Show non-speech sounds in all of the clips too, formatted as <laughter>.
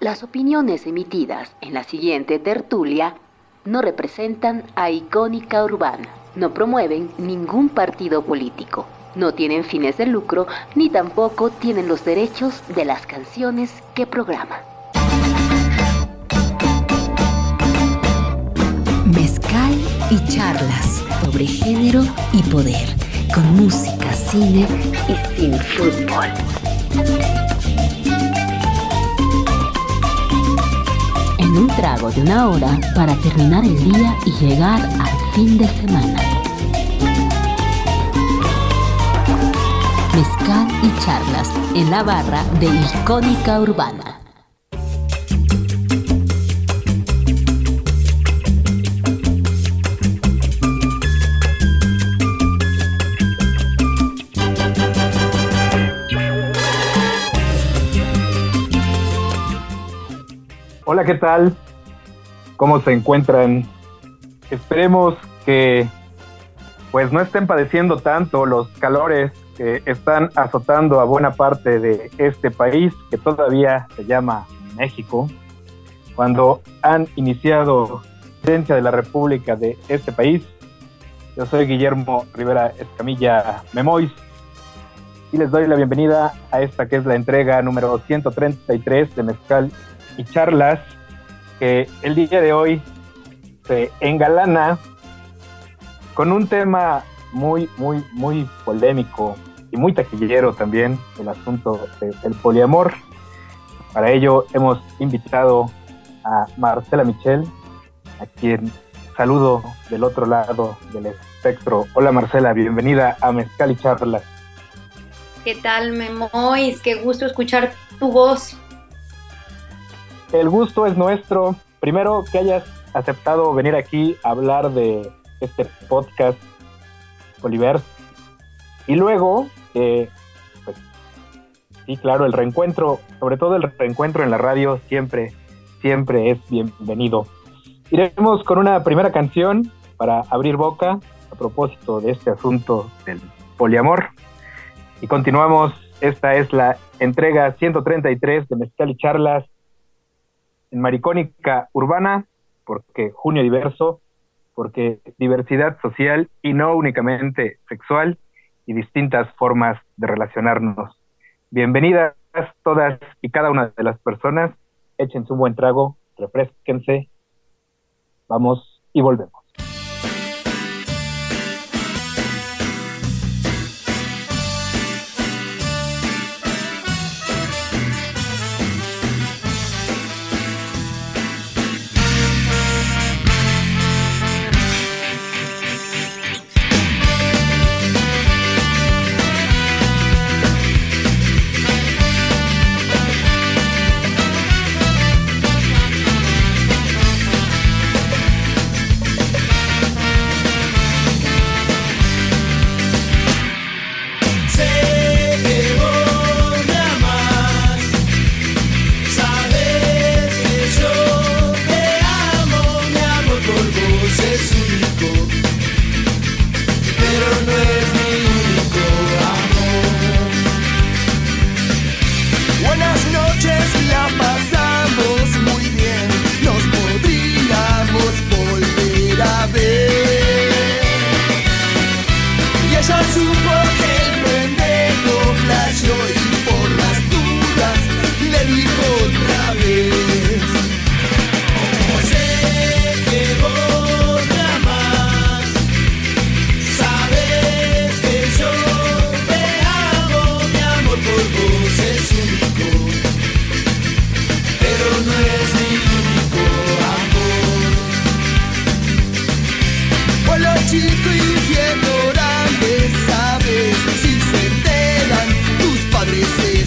Las opiniones emitidas en la siguiente tertulia no representan a Icónica Urbana, no promueven ningún partido político, no tienen fines de lucro ni tampoco tienen los derechos de las canciones que programa. Mezcal y charlas sobre género y poder, con música, cine y sin fútbol. Un trago de una hora para terminar el día y llegar al fin de semana. Mezcal y charlas en la barra de Icónica Urbana. Hola, ¿qué tal? ¿Cómo se encuentran? Esperemos que pues no estén padeciendo tanto los calores que están azotando a buena parte de este país que todavía se llama México. Cuando han iniciado presidencia de la República de este país, yo soy Guillermo Rivera Escamilla Memois y les doy la bienvenida a esta que es la entrega número 133 de Mezcal y charlas que el día de hoy se engalana con un tema muy, muy, muy polémico y muy taquillero también, el asunto del poliamor. Para ello hemos invitado a Marcela Michel, a quien saludo del otro lado del espectro. Hola Marcela, bienvenida a Mezcal y Charlas. ¿Qué tal, Memois? Qué gusto escuchar tu voz el gusto es nuestro. Primero, que hayas aceptado venir aquí a hablar de este podcast Oliver. Y luego, pues, sí, claro, el reencuentro, sobre todo el reencuentro en la radio, siempre, siempre es bienvenido. Iremos con una primera canción para abrir boca a propósito de este asunto del poliamor. Y continuamos, esta es la entrega 133 de Mezcal y Charlas en Maricónica Urbana, porque Junio Diverso, porque diversidad social y no únicamente sexual y distintas formas de relacionarnos. Bienvenidas todas y cada una de las personas, échense un buen trago, refresquense, vamos y volvemos.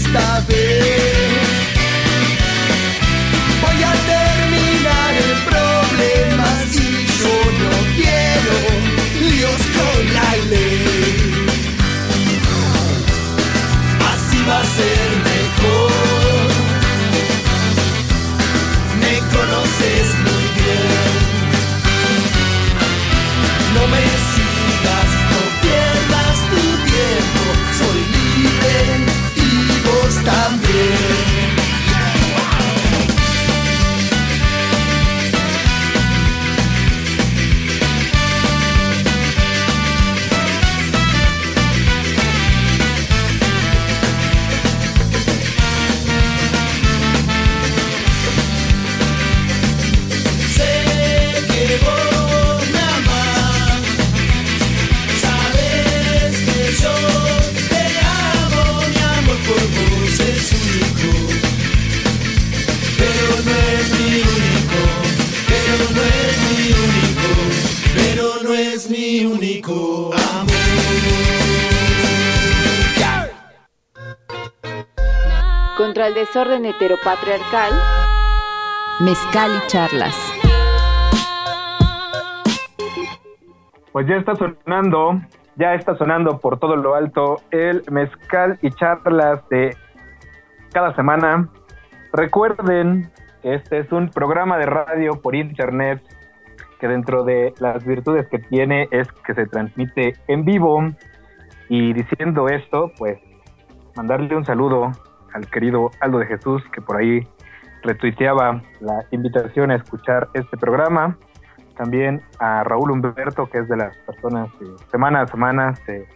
esta vez. Voy a terminar el problema si yo no quiero líos con la ley. Así va a ser mejor. Me conoces muy bien. No me you. El desorden heteropatriarcal, Mezcal y charlas. Pues ya está sonando, ya está sonando por todo lo alto el mezcal y charlas de cada semana. Recuerden que este es un programa de radio por internet que dentro de las virtudes que tiene es que se transmite en vivo. Y diciendo esto, pues mandarle un saludo al querido Aldo de Jesús que por ahí retuiteaba la invitación a escuchar este programa. También a Raúl Humberto, que es de las personas que semana a semana se,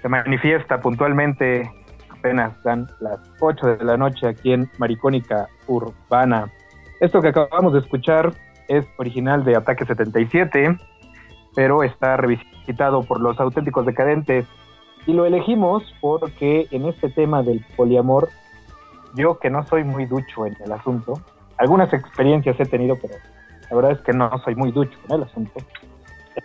se manifiesta puntualmente. Apenas dan las 8 de la noche aquí en Maricónica Urbana. Esto que acabamos de escuchar es original de Ataque 77, pero está revisitado por los auténticos decadentes. Y lo elegimos porque en este tema del poliamor yo que no soy muy ducho en el asunto, algunas experiencias he tenido, pero la verdad es que no soy muy ducho en el asunto,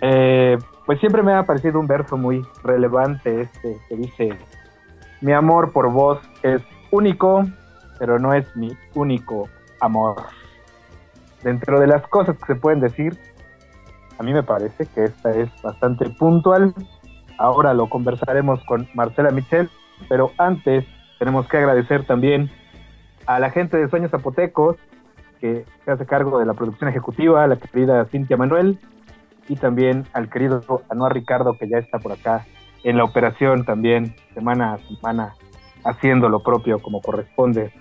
eh, pues siempre me ha parecido un verso muy relevante este que dice, mi amor por vos es único, pero no es mi único amor. Dentro de las cosas que se pueden decir, a mí me parece que esta es bastante puntual. Ahora lo conversaremos con Marcela Michel, pero antes tenemos que agradecer también a la gente de Sueños Zapotecos, que se hace cargo de la producción ejecutiva, a la querida Cintia Manuel, y también al querido Anuar Ricardo, que ya está por acá en la operación también, semana a semana, haciendo lo propio como corresponde.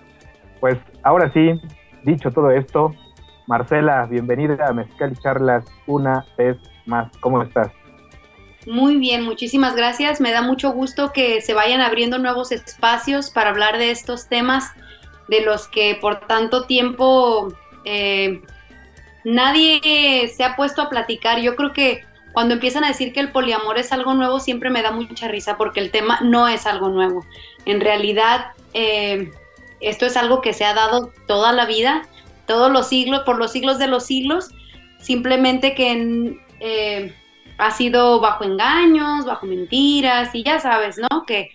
Pues ahora sí, dicho todo esto, Marcela, bienvenida a Mezcal y Charlas una vez más. ¿Cómo estás? Muy bien, muchísimas gracias. Me da mucho gusto que se vayan abriendo nuevos espacios para hablar de estos temas de los que por tanto tiempo eh, nadie se ha puesto a platicar. Yo creo que cuando empiezan a decir que el poliamor es algo nuevo, siempre me da mucha risa porque el tema no es algo nuevo. En realidad, eh, esto es algo que se ha dado toda la vida, todos los siglos, por los siglos de los siglos, simplemente que... Eh, ha sido bajo engaños, bajo mentiras y ya sabes, ¿no? Que,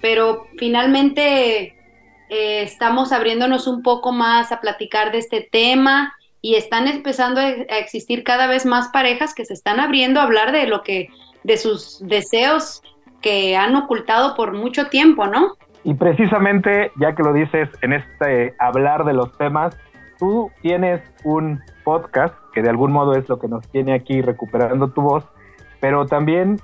pero finalmente eh, estamos abriéndonos un poco más a platicar de este tema y están empezando a, existir cada vez más parejas que se están abriendo a hablar de lo que, de sus deseos que han ocultado por mucho tiempo, ¿no? Y precisamente, ya que lo dices en este hablar de los temas, tú tienes un podcast, que de algún modo es lo que nos tiene aquí recuperando tu voz, pero también,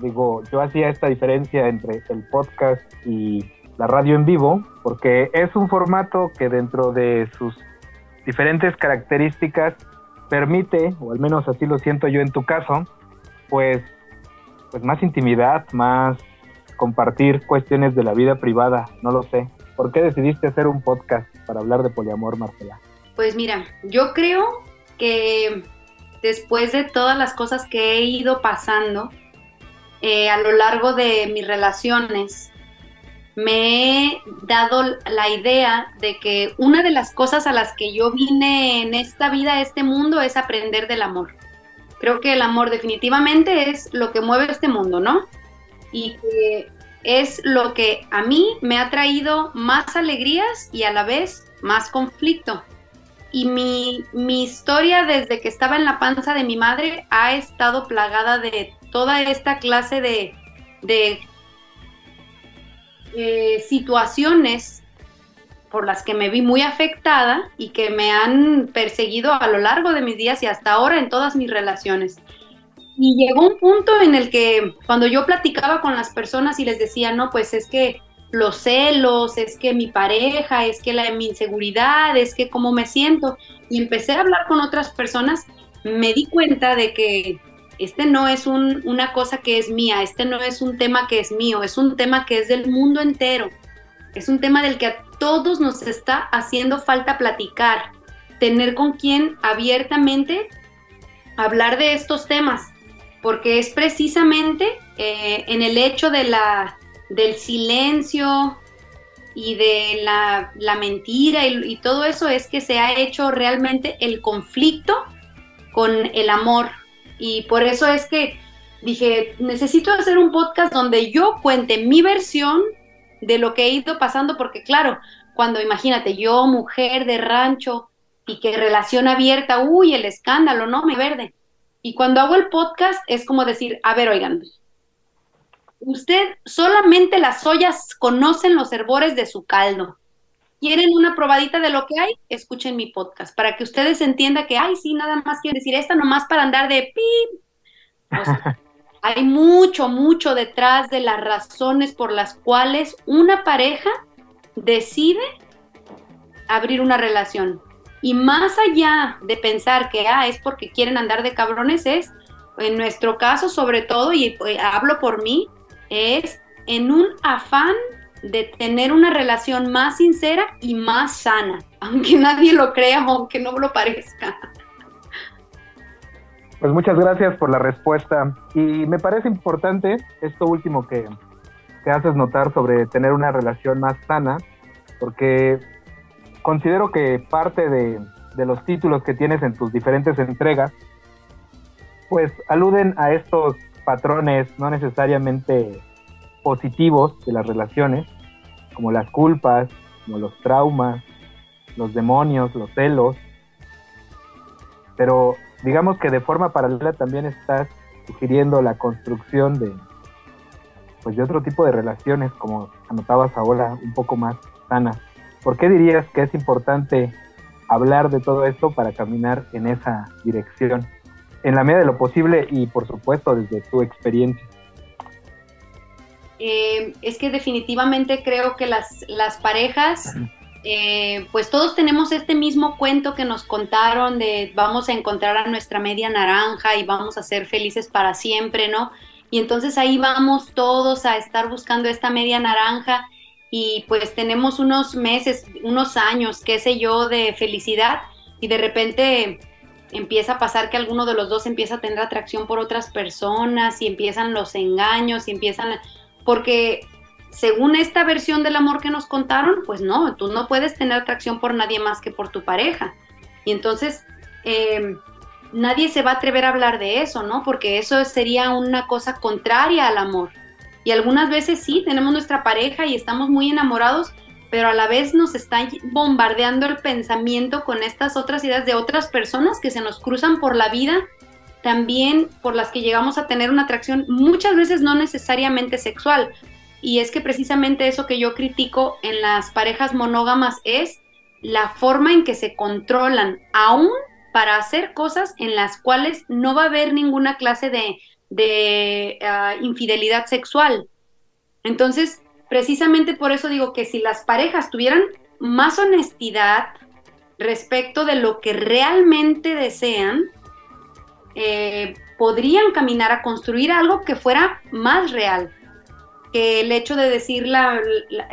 digo, yo hacía esta diferencia entre el podcast y la radio en vivo, porque es un formato que dentro de sus diferentes características permite, o al menos así lo siento yo en tu caso, pues, pues más intimidad, más compartir cuestiones de la vida privada, no lo sé. ¿Por qué decidiste hacer un podcast para hablar de poliamor, Marcela? Pues mira, yo creo que después de todas las cosas que he ido pasando eh, a lo largo de mis relaciones, me he dado la idea de que una de las cosas a las que yo vine en esta vida, este mundo, es aprender del amor. Creo que el amor definitivamente es lo que mueve este mundo, ¿no? Y que es lo que a mí me ha traído más alegrías y a la vez más conflicto y mi, historia desde que estaba en la panza de mi madre ha estado plagada de toda esta clase de, eh, situaciones por las que me vi muy afectada y que me han perseguido a lo largo de mis días y hasta ahora en todas mis relaciones. Y llegó un punto en el que cuando yo platicaba con las personas y les decía, no, pues es que los celos, es que mi pareja, es que la, mi inseguridad, es que cómo me siento. Y empecé a hablar con otras personas, me di cuenta de que este no es una cosa que es mía, este no es un tema que es mío, es un tema que es del mundo entero. Es un tema del que a todos nos está haciendo falta platicar, tener con quien abiertamente hablar de estos temas, porque es precisamente eh, en el hecho de la del silencio y de la, mentira y, todo eso es que se ha hecho realmente el conflicto con el amor. Y por eso es que dije, necesito hacer un podcast donde yo cuente mi versión de lo que he ido pasando, porque claro, cuando imagínate, yo, mujer de rancho y que relación abierta, uy, el escándalo, no, me verde. Y cuando hago el podcast es como decir, a ver, oigan, usted solamente las ollas conocen los herbores de su caldo. ¿Quieren una probadita de lo que hay? Escuchen mi podcast para que ustedes entiendan que, ay, sí, nada más quieren decir esta nomás para andar de pim. <laughs> hay mucho, mucho detrás de las razones por las cuales una pareja decide abrir una relación. Y más allá de pensar que ah, es porque quieren andar de cabrones, es, en nuestro caso sobre todo, y eh, hablo por mí, es en un afán de tener una relación más sincera y más sana, <laughs> aunque nadie lo crea, aunque no lo parezca. Pues muchas gracias por la respuesta. Y me parece importante esto último que, que haces notar sobre tener una relación más sana, porque considero que parte de, de los títulos que tienes en tus diferentes entregas, pues aluden a estos patrones no necesariamente positivos de las relaciones, como las culpas, como los traumas, los demonios, los celos. Pero digamos que de forma paralela también estás sugiriendo la construcción de pues de otro tipo de relaciones, como anotabas ahora, un poco más sanas. ¿Por qué dirías que es importante hablar de todo esto para caminar en esa dirección? En la medida de lo posible y por supuesto desde tu experiencia. Eh, es que definitivamente creo que las, las parejas, eh, pues todos tenemos este mismo cuento que nos contaron de vamos a encontrar a nuestra media naranja y vamos a ser felices para siempre, ¿no? Y entonces ahí vamos todos a estar buscando esta media naranja y pues tenemos unos meses, unos años, qué sé yo, de felicidad y de repente empieza a pasar que alguno de los dos empieza a tener atracción por otras personas y empiezan los engaños y empiezan, porque según esta versión del amor que nos contaron, pues no, tú no puedes tener atracción por nadie más que por tu pareja. Y entonces em, nadie se va a atrever a hablar de eso, ¿no? Porque eso sería una cosa contraria al amor. Y algunas veces sí, tenemos nuestra pareja y estamos muy enamorados, pero a la vez nos está bombardeando el pensamiento con estas otras ideas de otras personas que se nos cruzan por la vida, también por las que llegamos a tener una atracción, muchas veces no necesariamente sexual. Y es que precisamente eso que yo critico en las parejas monógamas es la forma en que se controlan, aún para hacer cosas en las cuales no va a haber ninguna clase de ah, infidelidad sexual. Entonces, precisamente por eso digo que si las parejas tuvieran más honestidad respecto de lo que realmente desean, eh, podrían caminar a construir algo que fuera más real que el hecho de decir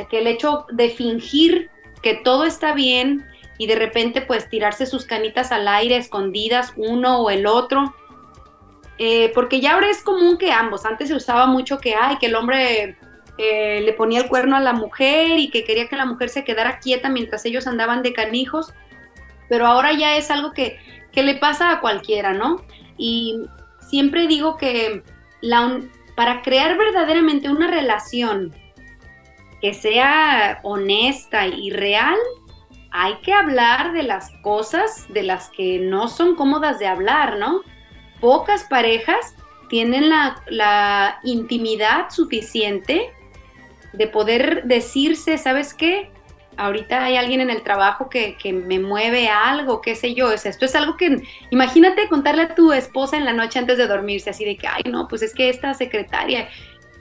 que el hecho de fingir que todo está bien y de repente pues tirarse sus canitas al aire escondidas uno o el otro eh, porque ya ahora es común que ambos, antes se usaba mucho que, ay, que el hombre eh, le ponía el cuerno a la mujer y que quería que la mujer se quedara quieta mientras ellos andaban de canijos, pero ahora ya es algo que, que le pasa a cualquiera, ¿no? Y siempre digo que la, para crear verdaderamente una relación que sea honesta y real, hay que hablar de las cosas de las que no son cómodas de hablar, ¿no? pocas parejas tienen la, intimidad suficiente de poder decirse, ¿sabes qué? Ahorita hay alguien en el trabajo que, me mueve algo, qué sé yo. esto es algo que, imagínate contarle a tu esposa en la noche antes de dormirse, así de que, ay, no, pues es que esta secretaria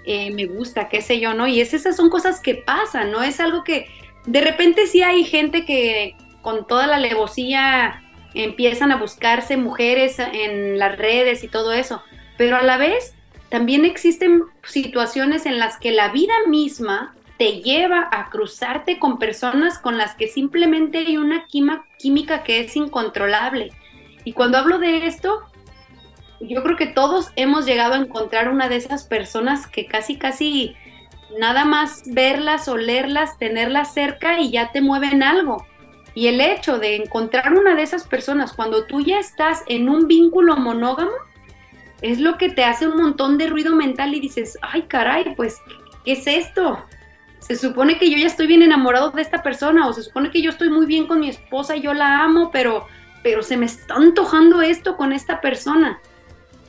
eh, me gusta, qué sé yo, ¿no? Y esas son cosas que pasan, ¿no? Es algo que de repente sí hay gente que con toda la levosía empiezan a buscarse mujeres en las redes y todo eso, pero a la vez también existen situaciones en las que la vida misma te lleva a cruzarte con personas con las que simplemente hay una química que es incontrolable. Y cuando hablo de esto, yo creo que todos hemos llegado a encontrar una de esas personas que casi, casi nada más verlas, olerlas, tenerlas cerca y ya te mueven algo. Y el hecho de encontrar una de esas personas cuando tú ya estás en un vínculo monógamo, es lo que te hace un montón de ruido mental y dices, ay caray, pues, ¿qué es esto? Se supone que yo ya estoy bien enamorado de esta persona o se supone que yo estoy muy bien con mi esposa y yo la amo, pero, pero se me está antojando esto con esta persona.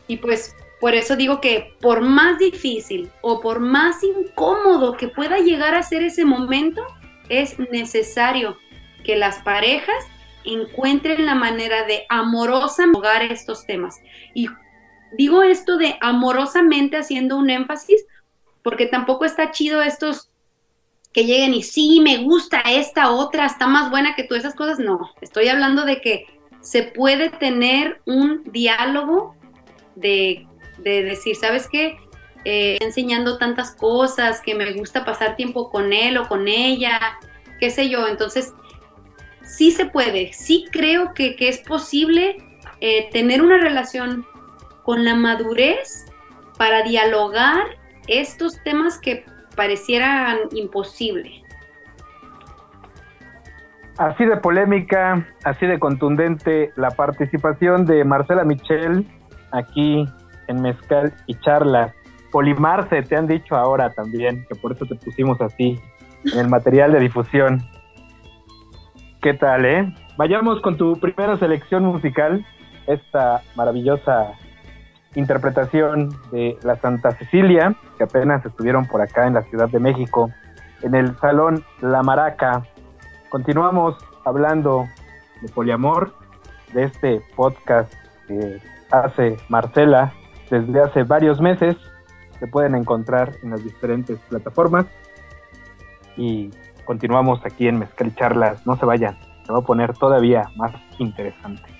Y pues por eso digo que por más difícil o por más incómodo que pueda llegar a ser ese momento, es necesario que las parejas encuentren la manera de amorosamente jugar estos temas. Y digo esto de amorosamente haciendo un énfasis, porque tampoco está chido estos que lleguen y sí, me gusta esta otra, está más buena que tú, esas cosas. No, estoy hablando de que se puede tener un diálogo de de decir, ¿sabes qué? Eh, enseñando tantas cosas, que me gusta pasar tiempo con él o con ella, qué sé yo. Entonces, sí se puede, sí creo que, es posible eh, tener una relación con la madurez para dialogar estos temas que parecieran imposibles. Así de polémica, así de contundente la participación de Marcela Michel aquí en mezcal y charlas. Polimarse, te han dicho ahora también, que por eso te pusimos así en el material de difusión. ¿Qué tal, eh? Vayamos con tu primera selección musical, esta maravillosa interpretación de la Santa Cecilia, que apenas estuvieron por acá en la Ciudad de México, en el Salón La Maraca. Continuamos hablando de poliamor, de este podcast que hace Marcela desde hace varios meses. Se pueden encontrar en las diferentes plataformas. Y continuamos aquí en Mezcal Charlas. No se vayan, se va a poner todavía más interesante.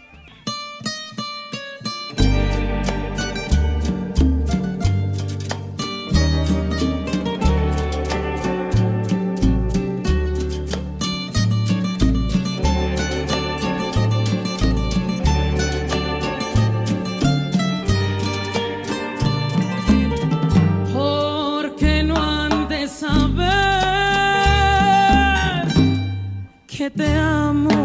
Te amo,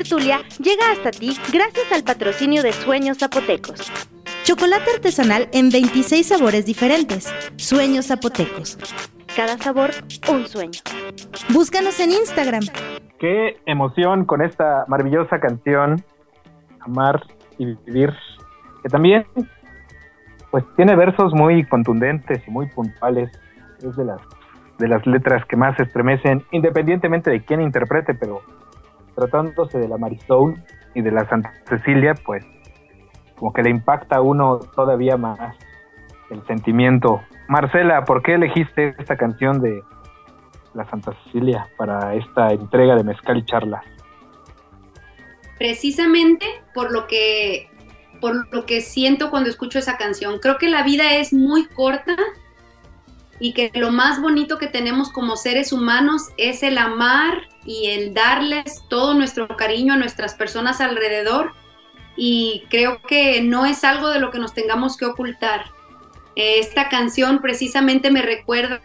tertulia llega hasta ti gracias al patrocinio de Sueños Zapotecos. Chocolate artesanal en 26 sabores diferentes. Sueños zapotecos. Cada sabor, un sueño. Búscanos en Instagram. Qué emoción con esta maravillosa canción, Amar y Vivir, que también pues tiene versos muy contundentes y muy puntuales. Es de las, de las letras que más estremecen, independientemente de quién interprete, pero tratándose de la Marisol y de la Santa Cecilia, pues como que le impacta a uno todavía más el sentimiento. Marcela, ¿por qué elegiste esta canción de la Santa Cecilia para esta entrega de Mezcal y Charlas? Precisamente por lo que por lo que siento cuando escucho esa canción. Creo que la vida es muy corta y que lo más bonito que tenemos como seres humanos es el amar y el darles todo nuestro cariño a nuestras personas alrededor y creo que no es algo de lo que nos tengamos que ocultar. Esta canción precisamente me recuerda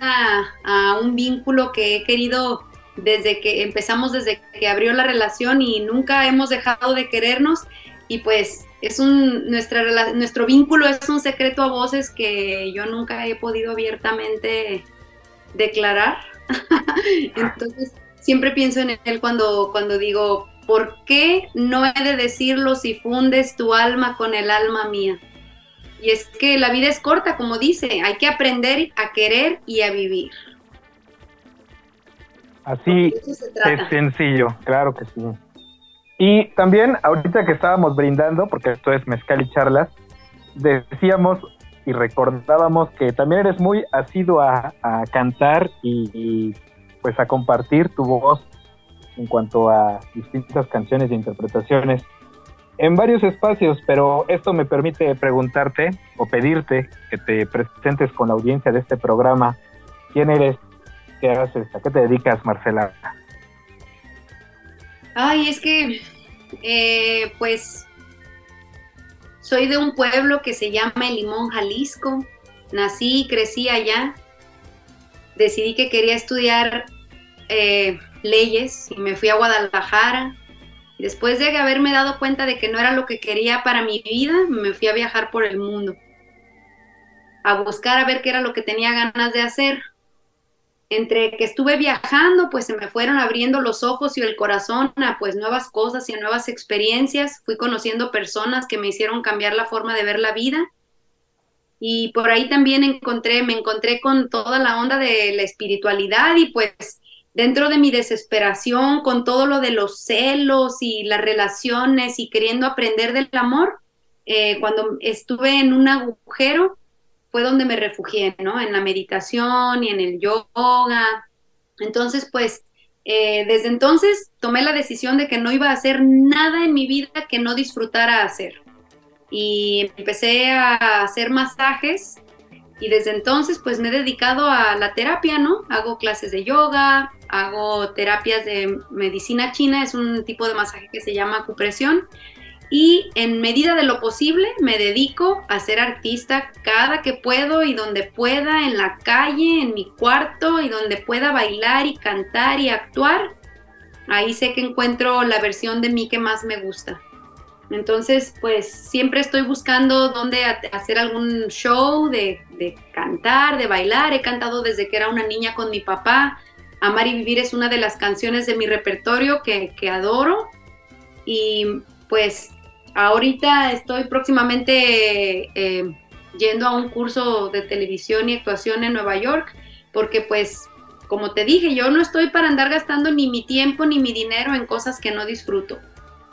a, un vínculo que he querido desde que empezamos, desde que abrió la relación y nunca hemos dejado de querernos y pues es un nuestra nuestro vínculo es un secreto a voces que yo nunca he podido abiertamente declarar. <laughs> Entonces, siempre pienso en él cuando cuando digo, ¿por qué no he de decirlo si fundes tu alma con el alma mía? Y es que la vida es corta, como dice, hay que aprender a querer y a vivir. Así es sencillo, claro que sí. Y también, ahorita que estábamos brindando, porque esto es Mezcal y Charlas, decíamos y recordábamos que también eres muy asiduo a, cantar y, pues a compartir tu voz en cuanto a distintas canciones e interpretaciones en varios espacios, pero esto me permite preguntarte o pedirte que te presentes con la audiencia de este programa. ¿Quién eres? ¿Qué haces? ¿A qué te dedicas, Marcela? Ay, es que, eh, pues, soy de un pueblo que se llama El Limón, Jalisco. Nací y crecí allá. Decidí que quería estudiar eh, leyes y me fui a Guadalajara. Después de haberme dado cuenta de que no era lo que quería para mi vida, me fui a viajar por el mundo, a buscar a ver qué era lo que tenía ganas de hacer. Entre que estuve viajando, pues se me fueron abriendo los ojos y el corazón a pues nuevas cosas y a nuevas experiencias. Fui conociendo personas que me hicieron cambiar la forma de ver la vida. Y por ahí también encontré, me encontré con toda la onda de la espiritualidad y pues dentro de mi desesperación, con todo lo de los celos y las relaciones y queriendo aprender del amor, eh, cuando estuve en un agujero, fue donde me refugié, ¿no? En la meditación y en el yoga. Entonces, pues, eh, desde entonces tomé la decisión de que no iba a hacer nada en mi vida que no disfrutara hacer. Y empecé a hacer masajes y desde entonces pues me he dedicado a la terapia, ¿no? Hago clases de yoga, hago terapias de medicina china, es un tipo de masaje que se llama acupresión. Y en medida de lo posible me dedico a ser artista cada que puedo y donde pueda, en la calle, en mi cuarto y donde pueda bailar y cantar y actuar. Ahí sé que encuentro la versión de mí que más me gusta. Entonces, pues siempre estoy buscando dónde hacer algún show de, de, cantar, de bailar. He cantado desde que era una niña con mi papá. Amar y Vivir es una de las canciones de mi repertorio que, adoro. Y pues ahorita estoy próximamente eh, yendo a un curso de televisión y actuación en Nueva York, porque pues, como te dije, yo no estoy para andar gastando ni mi tiempo ni mi dinero en cosas que no disfruto.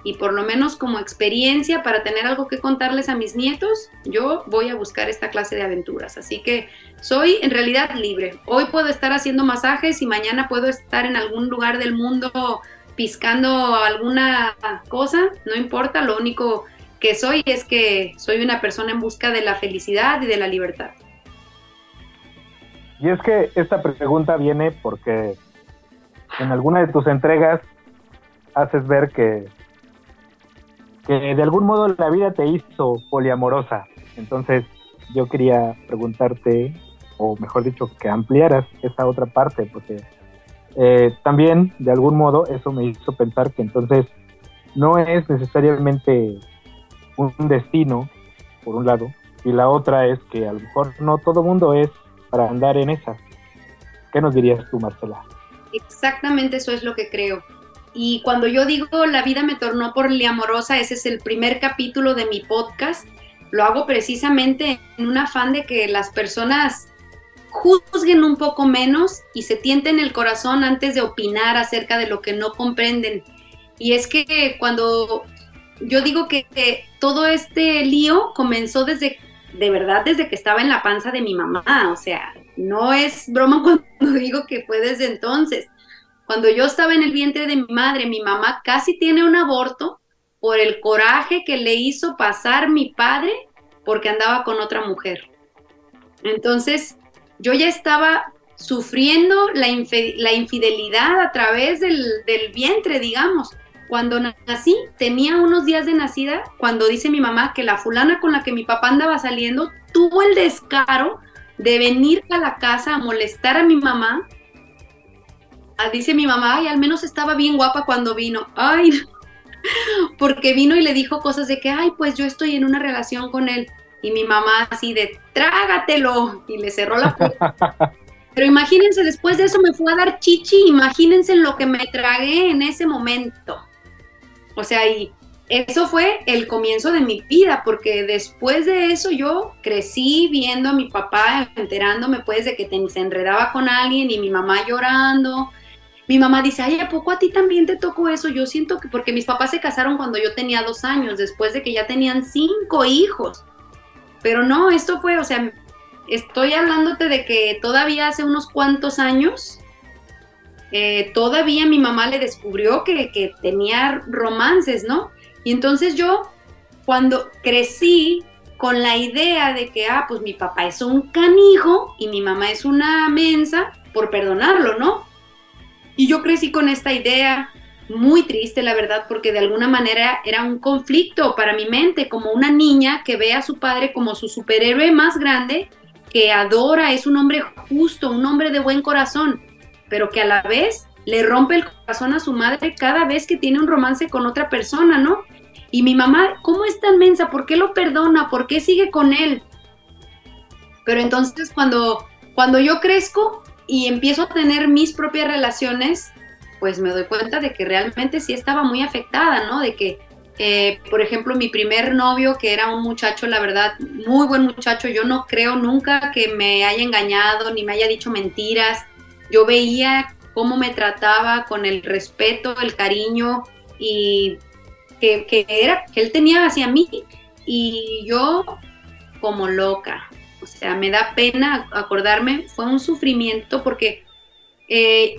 Y por lo menos como experiencia para tener algo que contarles a mis nietos, yo voy a buscar esta clase de aventuras. Así que soy en realidad libre. Hoy puedo estar haciendo masajes y mañana puedo estar en algún lugar del mundo piscando alguna cosa, no importa, lo único que soy es que soy una persona en busca de la felicidad y de la libertad. Y es que esta pregunta viene porque en alguna de tus entregas haces ver que, que de algún modo la vida te hizo poliamorosa. Entonces yo quería preguntarte o mejor dicho, que ampliaras esa otra parte, porque eh, también de algún modo eso me hizo pensar que entonces no es necesariamente un destino, por un lado, y la otra es que a lo mejor no todo mundo es para andar en esas. ¿Qué nos dirías tú, Marcela? Exactamente eso es lo que creo. Y cuando yo digo la vida me tornó por amorosa, ese es el primer capítulo de mi podcast. Lo hago precisamente en un afán de que las personas juzguen un poco menos y se tienten el corazón antes de opinar acerca de lo que no comprenden. Y es que cuando yo digo que, todo este lío comenzó desde, de verdad, desde que estaba en la panza de mi mamá, o sea, no es broma <laughs> cuando digo que fue desde entonces. Cuando yo estaba en el vientre de mi madre, mi mamá casi tiene un aborto por el coraje que le hizo pasar mi padre porque andaba con otra mujer. Entonces, yo ya estaba sufriendo la, infidelidad a través del, del vientre, digamos. Cuando nací, tenía unos días de nacida, cuando dice mi mamá que la fulana con la que mi papá andaba saliendo tuvo el descaro de venir a la casa a molestar a mi mamá. Ah, dice mi mamá, ay, al menos estaba bien guapa cuando vino. Ay, <laughs> porque vino y le dijo cosas de que, ay, pues yo estoy en una relación con él. Y mi mamá así de, trágatelo. Y le cerró la puerta. <laughs> Pero imagínense, después de eso me fue a dar chichi, imagínense lo que me tragué en ese momento. O sea, y eso fue el comienzo de mi vida, porque después de eso yo crecí viendo a mi papá, enterándome pues de que se enredaba con alguien y mi mamá llorando. Mi mamá dice, ay, ¿a poco a ti también te tocó eso? Yo siento que porque mis papás se casaron cuando yo tenía dos años, después de que ya tenían cinco hijos. Pero no, esto fue, o sea, estoy hablándote de que todavía hace unos cuantos años eh, todavía mi mamá le descubrió que, tenía romances, ¿no? Y entonces yo, cuando crecí con la idea de que, ah, pues mi papá es un canijo y mi mamá es una mensa, por perdonarlo, ¿no? Y yo crecí con esta idea muy triste, la verdad, porque de alguna manera era un conflicto para mi mente, como una niña que ve a su padre como su superhéroe más grande, que adora, es un hombre justo, un hombre de buen corazón pero que a la vez le rompe el corazón a su madre cada vez que tiene un romance con otra persona, ¿no? Y mi mamá, ¿cómo es tan mensa? ¿Por qué lo perdona? ¿Por qué sigue con él? Pero entonces cuando, cuando yo crezco y empiezo a tener mis propias relaciones, pues me doy cuenta de que realmente sí estaba muy afectada, ¿no? De que, eh, por ejemplo, mi primer novio, que era un muchacho, la verdad, muy buen muchacho, yo no creo nunca que me haya engañado ni me haya dicho mentiras yo veía cómo me trataba con el respeto, el cariño y que, era, que él tenía hacia mí y yo como loca. O sea, me da pena acordarme, fue un sufrimiento porque eh,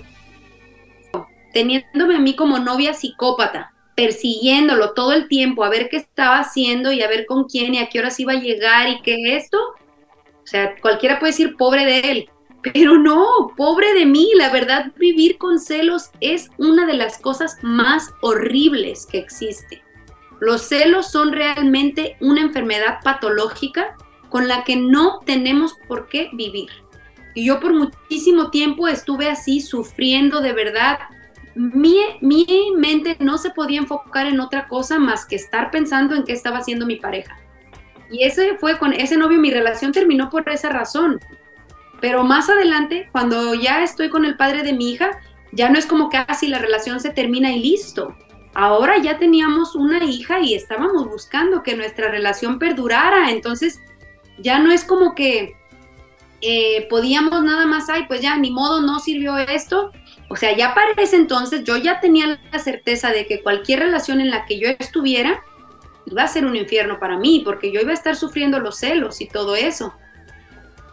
teniéndome a mí como novia psicópata, persiguiéndolo todo el tiempo, a ver qué estaba haciendo y a ver con quién y a qué horas iba a llegar y qué esto. O sea, cualquiera puede decir pobre de él, pero no, pobre de mí, la verdad, vivir con celos es una de las cosas más horribles que existe. Los celos son realmente una enfermedad patológica con la que no tenemos por qué vivir. Y yo por muchísimo tiempo estuve así sufriendo de verdad. Mi, mi mente no se podía enfocar en otra cosa más que estar pensando en qué estaba haciendo mi pareja. Y ese fue con ese novio, mi relación terminó por esa razón pero más adelante, cuando ya estoy con el padre de mi hija, ya no es como que así la relación se termina y listo. Ahora ya teníamos una hija y estábamos buscando que nuestra relación perdurara. Entonces, ya no es como que eh, podíamos nada más, ay, pues ya ni modo, no sirvió esto. O sea, ya para ese entonces yo ya tenía la certeza de que cualquier relación en la que yo estuviera iba a ser un infierno para mí, porque yo iba a estar sufriendo los celos y todo eso.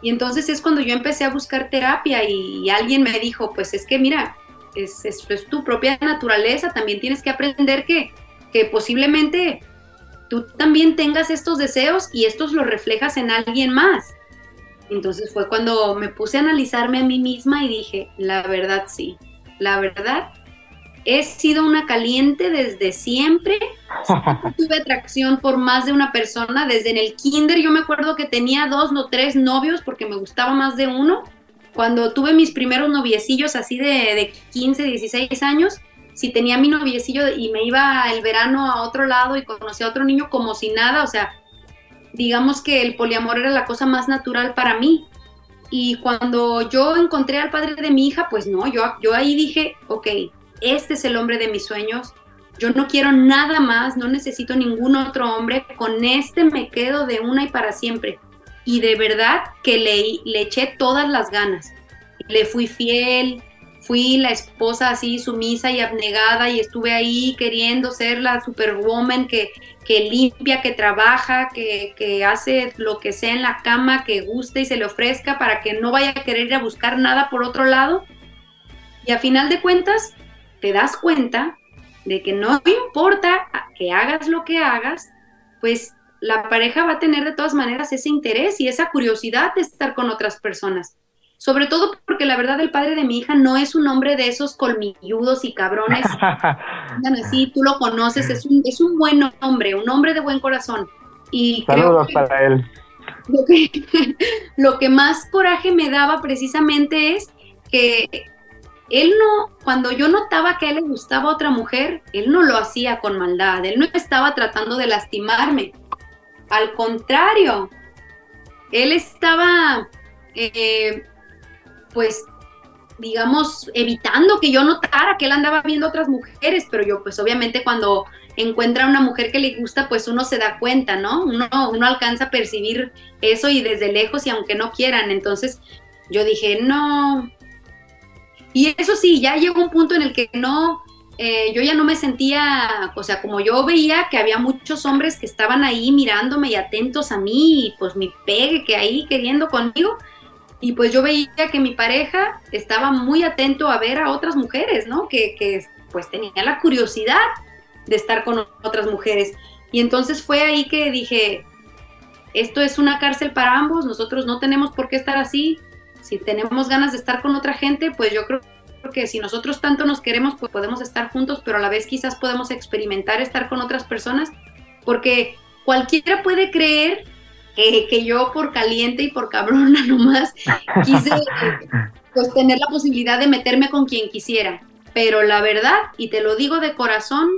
Y entonces es cuando yo empecé a buscar terapia y, alguien me dijo, pues es que mira, es, es, tu propia naturaleza, también tienes que aprender que, que posiblemente tú también tengas estos deseos y estos los reflejas en alguien más. Entonces fue cuando me puse a analizarme a mí misma y dije, la verdad sí, la verdad he sido una caliente desde siempre. <laughs> Tuve atracción por más de una persona. Desde en el kinder yo me acuerdo que tenía dos o tres novios porque me gustaba más de uno. Cuando tuve mis primeros noviecillos así de, de 15, 16 años, si tenía mi noviecillo y me iba el verano a otro lado y conocía a otro niño como si nada, o sea, digamos que el poliamor era la cosa más natural para mí. Y cuando yo encontré al padre de mi hija, pues no, yo, yo ahí dije, ok, este es el hombre de mis sueños, yo no quiero nada más, no necesito ningún otro hombre, con este me quedo de una y para siempre. Y de verdad que le, le eché todas las ganas. Le fui fiel, fui la esposa así sumisa y abnegada y estuve ahí queriendo ser la superwoman que, que limpia, que trabaja, que, que, hace lo que sea en la cama, que guste y se le ofrezca para que no vaya a querer ir a buscar nada por otro lado. Y a final de cuentas, te das cuenta de que no importa que hagas lo que hagas, pues la pareja va a tener de todas maneras ese interés y esa curiosidad de estar con otras personas sobre todo porque la verdad el padre de mi hija no es un hombre de esos colmilludos y cabrones. <laughs> así, tú lo conoces, es un, es un buen hombre, un hombre de buen corazón. Y Saludos para él. Lo que, <laughs> lo que más coraje me daba precisamente es que él no, cuando yo notaba que a él le gustaba otra mujer, él no lo hacía con maldad, él no estaba tratando de lastimarme. Al contrario, él estaba eh, pues digamos, evitando que yo notara que él andaba viendo otras mujeres, pero yo pues obviamente cuando encuentra una mujer que le gusta, pues uno se da cuenta, ¿no? Uno, uno alcanza a percibir eso y desde lejos y aunque no quieran, entonces yo dije, no. Y eso sí, ya llegó un punto en el que no, eh, yo ya no me sentía, o sea, como yo veía que había muchos hombres que estaban ahí mirándome y atentos a mí, y pues mi pegue que ahí queriendo conmigo, y pues yo veía que mi pareja estaba muy atento a ver a otras mujeres, ¿no? Que, que pues tenía la curiosidad de estar con otras mujeres. Y entonces fue ahí que dije, esto es una cárcel para ambos, nosotros no tenemos por qué estar así. Si tenemos ganas de estar con otra gente, pues yo creo que si nosotros tanto nos queremos, pues podemos estar juntos, pero a la vez quizás podemos experimentar estar con otras personas, porque cualquiera puede creer que, yo por caliente y por cabrona <laughs> nomás quise pues tener la posibilidad de meterme con quien quisiera. Pero la verdad, y te lo digo de corazón,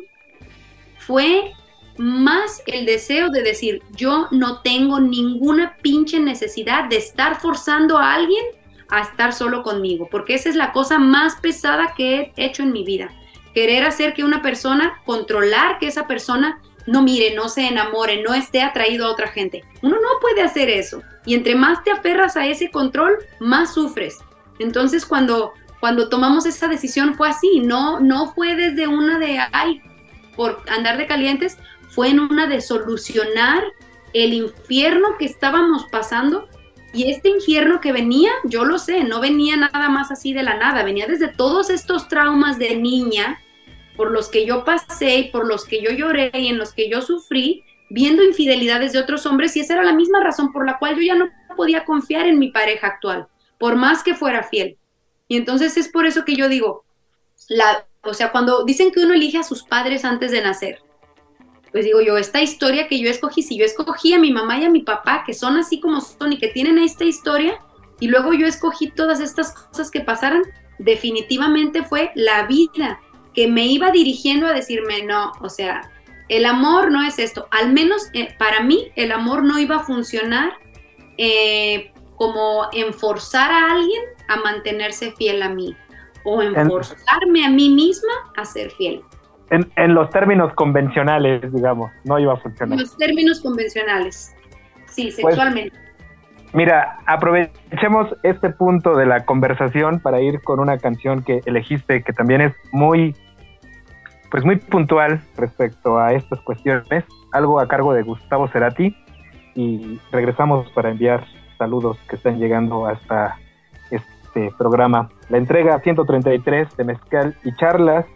fue más el deseo de decir, yo no tengo ninguna pinche necesidad de estar forzando a alguien a estar solo conmigo, porque esa es la cosa más pesada que he hecho en mi vida. Querer hacer que una persona, controlar que esa persona no mire, no se enamore, no esté atraído a otra gente. Uno no puede hacer eso. Y entre más te aferras a ese control, más sufres. Entonces cuando, cuando tomamos esa decisión fue así, no, no fue desde una de, ay, por andar de calientes, fue en una de solucionar el infierno que estábamos pasando. Y este infierno que venía, yo lo sé, no venía nada más así de la nada, venía desde todos estos traumas de niña por los que yo pasé y por los que yo lloré y en los que yo sufrí, viendo infidelidades de otros hombres y esa era la misma razón por la cual yo ya no podía confiar en mi pareja actual, por más que fuera fiel. Y entonces es por eso que yo digo, la, o sea, cuando dicen que uno elige a sus padres antes de nacer, pues digo yo, esta historia que yo escogí, si yo escogí a mi mamá y a mi papá, que son así como son y que tienen esta historia, y luego yo escogí todas estas cosas que pasaran, definitivamente fue la vida que me iba dirigiendo a decirme, no, o sea, el amor no es esto. Al menos eh, para mí el amor no iba a funcionar eh, como en forzar a alguien a mantenerse fiel a mí o en, forzarme a mí misma a ser fiel. En, en, los términos convencionales, digamos, no iba a funcionar. En los términos convencionales, sí, pues, sexualmente. mira, aprovechemos este punto de la conversación para ir con una canción que elegiste que también es muy pues muy puntual respecto a estas cuestiones, algo a cargo de Gustavo Cerati y regresamos para enviar saludos que están llegando hasta este programa. La entrega 133 de Mezcal y Charlas,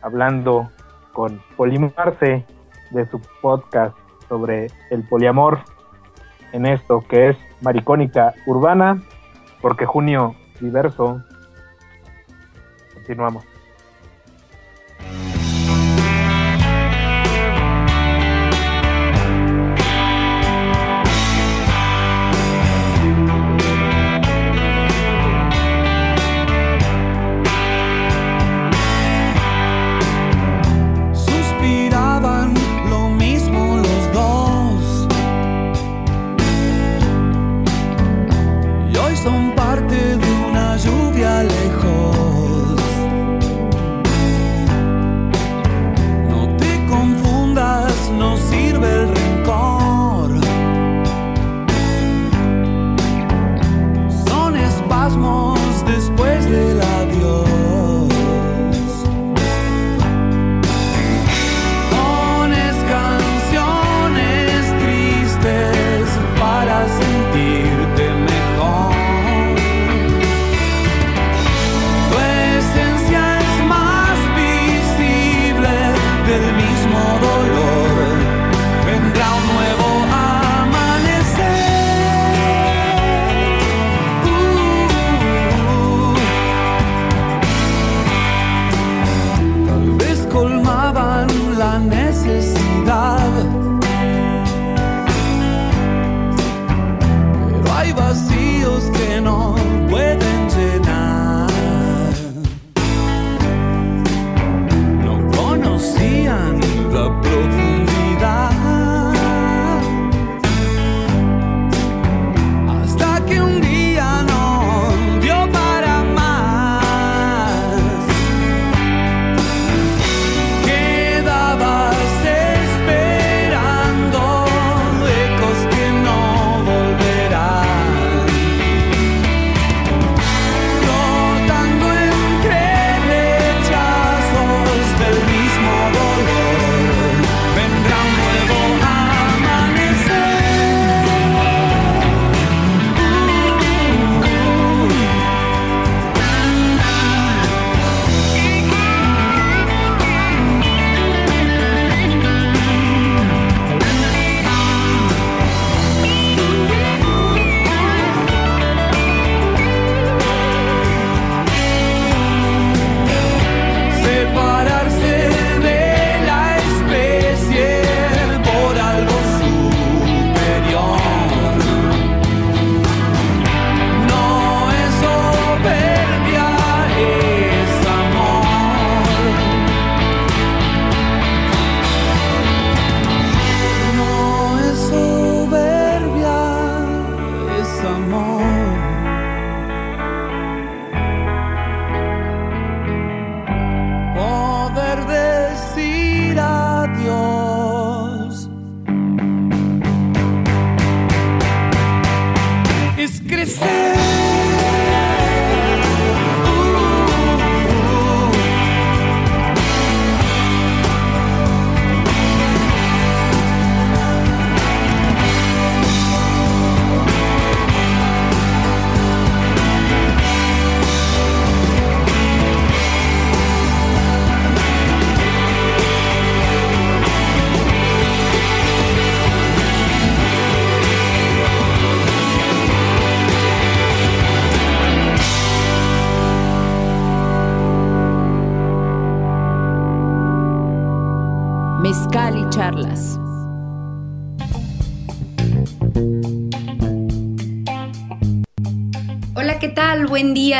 hablando con Polimarce de su podcast sobre el poliamor en esto que es Maricónica Urbana, porque junio diverso. Continuamos. Αλέχο.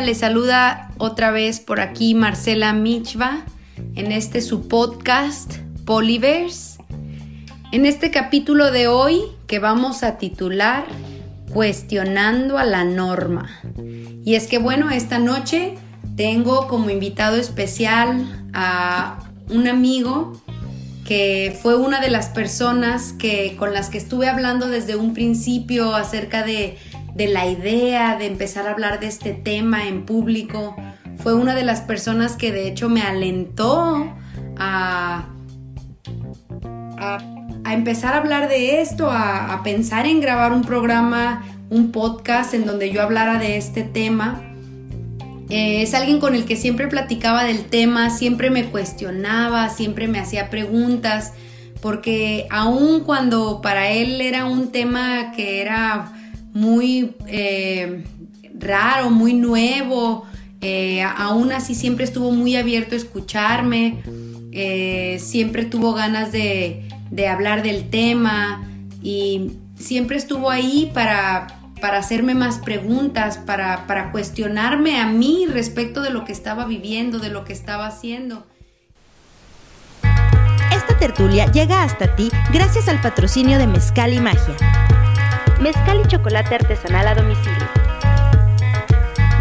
Les saluda otra vez por aquí Marcela Michva en este su podcast Polyverse. En este capítulo de hoy que vamos a titular Cuestionando a la norma. Y es que bueno, esta noche tengo como invitado especial a un amigo que fue una de las personas que, con las que estuve hablando desde un principio acerca de, de la idea de empezar a hablar de este tema en público. Fue una de las personas que de hecho me alentó a, a, empezar a hablar de esto, a, a pensar en grabar un programa, un podcast en donde yo hablara de este tema. Eh, es alguien con el que siempre platicaba del tema, siempre me cuestionaba, siempre me hacía preguntas, porque aun cuando para él era un tema que era muy eh, raro, muy nuevo, eh, aún así siempre estuvo muy abierto a escucharme, eh, siempre tuvo ganas de, de hablar del tema y siempre estuvo ahí para para hacerme más preguntas, para, para cuestionarme a mí respecto de lo que estaba viviendo, de lo que estaba haciendo. Esta tertulia llega hasta ti gracias al patrocinio de Mezcal y Magia. Mezcal y chocolate artesanal a domicilio.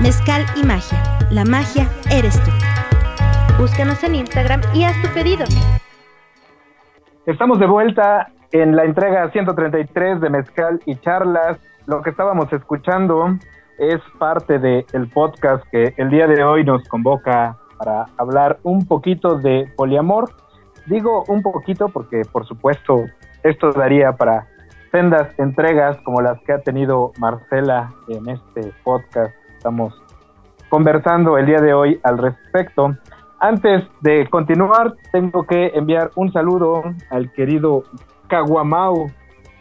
Mezcal y Magia. La magia eres tú. Búscanos en Instagram y haz tu pedido. Estamos de vuelta en la entrega 133 de Mezcal y Charlas. Lo que estábamos escuchando es parte del el podcast que el día de hoy nos convoca para hablar un poquito de poliamor. Digo un poquito porque, por supuesto, esto daría para sendas entregas como las que ha tenido Marcela en este podcast. Estamos conversando el día de hoy al respecto. Antes de continuar, tengo que enviar un saludo al querido Caguamau,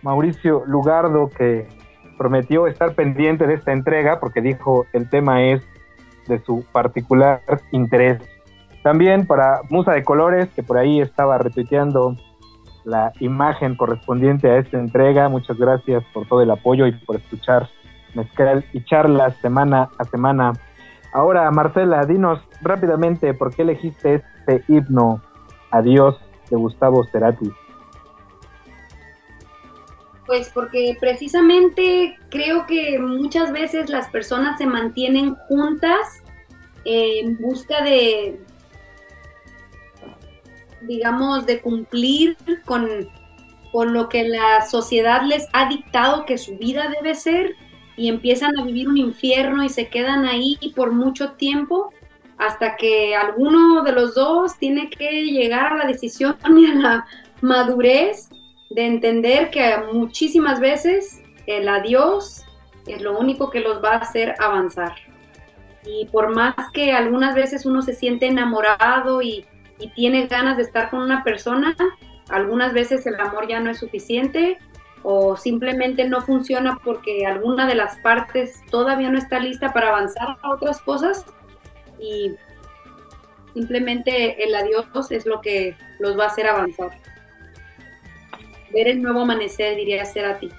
Mauricio Lugardo, que prometió estar pendiente de esta entrega porque dijo el tema es de su particular interés. También para Musa de Colores, que por ahí estaba retuiteando la imagen correspondiente a esta entrega. Muchas gracias por todo el apoyo y por escuchar mezcal y charlas semana a semana. Ahora, Marcela, dinos rápidamente por qué elegiste este himno Adiós de Gustavo Cerati. Pues porque precisamente creo que muchas veces las personas se mantienen juntas en busca de, digamos, de cumplir con, con lo que la sociedad les ha dictado que su vida debe ser y empiezan a vivir un infierno y se quedan ahí por mucho tiempo hasta que alguno de los dos tiene que llegar a la decisión y a la madurez de entender que muchísimas veces el adiós es lo único que los va a hacer avanzar. Y por más que algunas veces uno se siente enamorado y, y tiene ganas de estar con una persona, algunas veces el amor ya no es suficiente o simplemente no funciona porque alguna de las partes todavía no está lista para avanzar a otras cosas y simplemente el adiós es lo que los va a hacer avanzar. Ver el nuevo amanecer, diría ser a ti.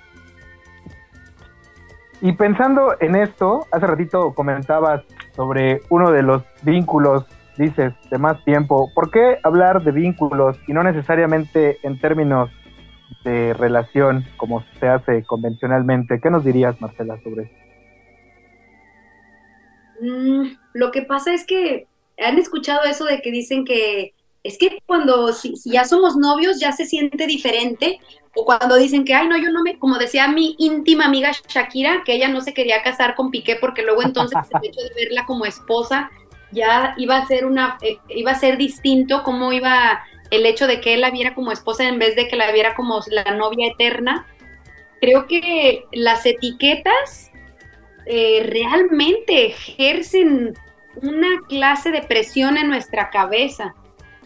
Y pensando en esto, hace ratito comentabas sobre uno de los vínculos, dices, de más tiempo. ¿Por qué hablar de vínculos y no necesariamente en términos de relación como se hace convencionalmente? ¿Qué nos dirías, Marcela, sobre eso? Mm, lo que pasa es que han escuchado eso de que dicen que es que cuando si, ya somos novios ya se siente diferente, o cuando dicen que, ay, no, yo no me, como decía mi íntima amiga Shakira, que ella no se quería casar con Piqué porque luego entonces el hecho de verla como esposa ya iba a ser una, eh, iba a ser distinto, cómo iba el hecho de que él la viera como esposa en vez de que la viera como la novia eterna. Creo que las etiquetas eh, realmente ejercen una clase de presión en nuestra cabeza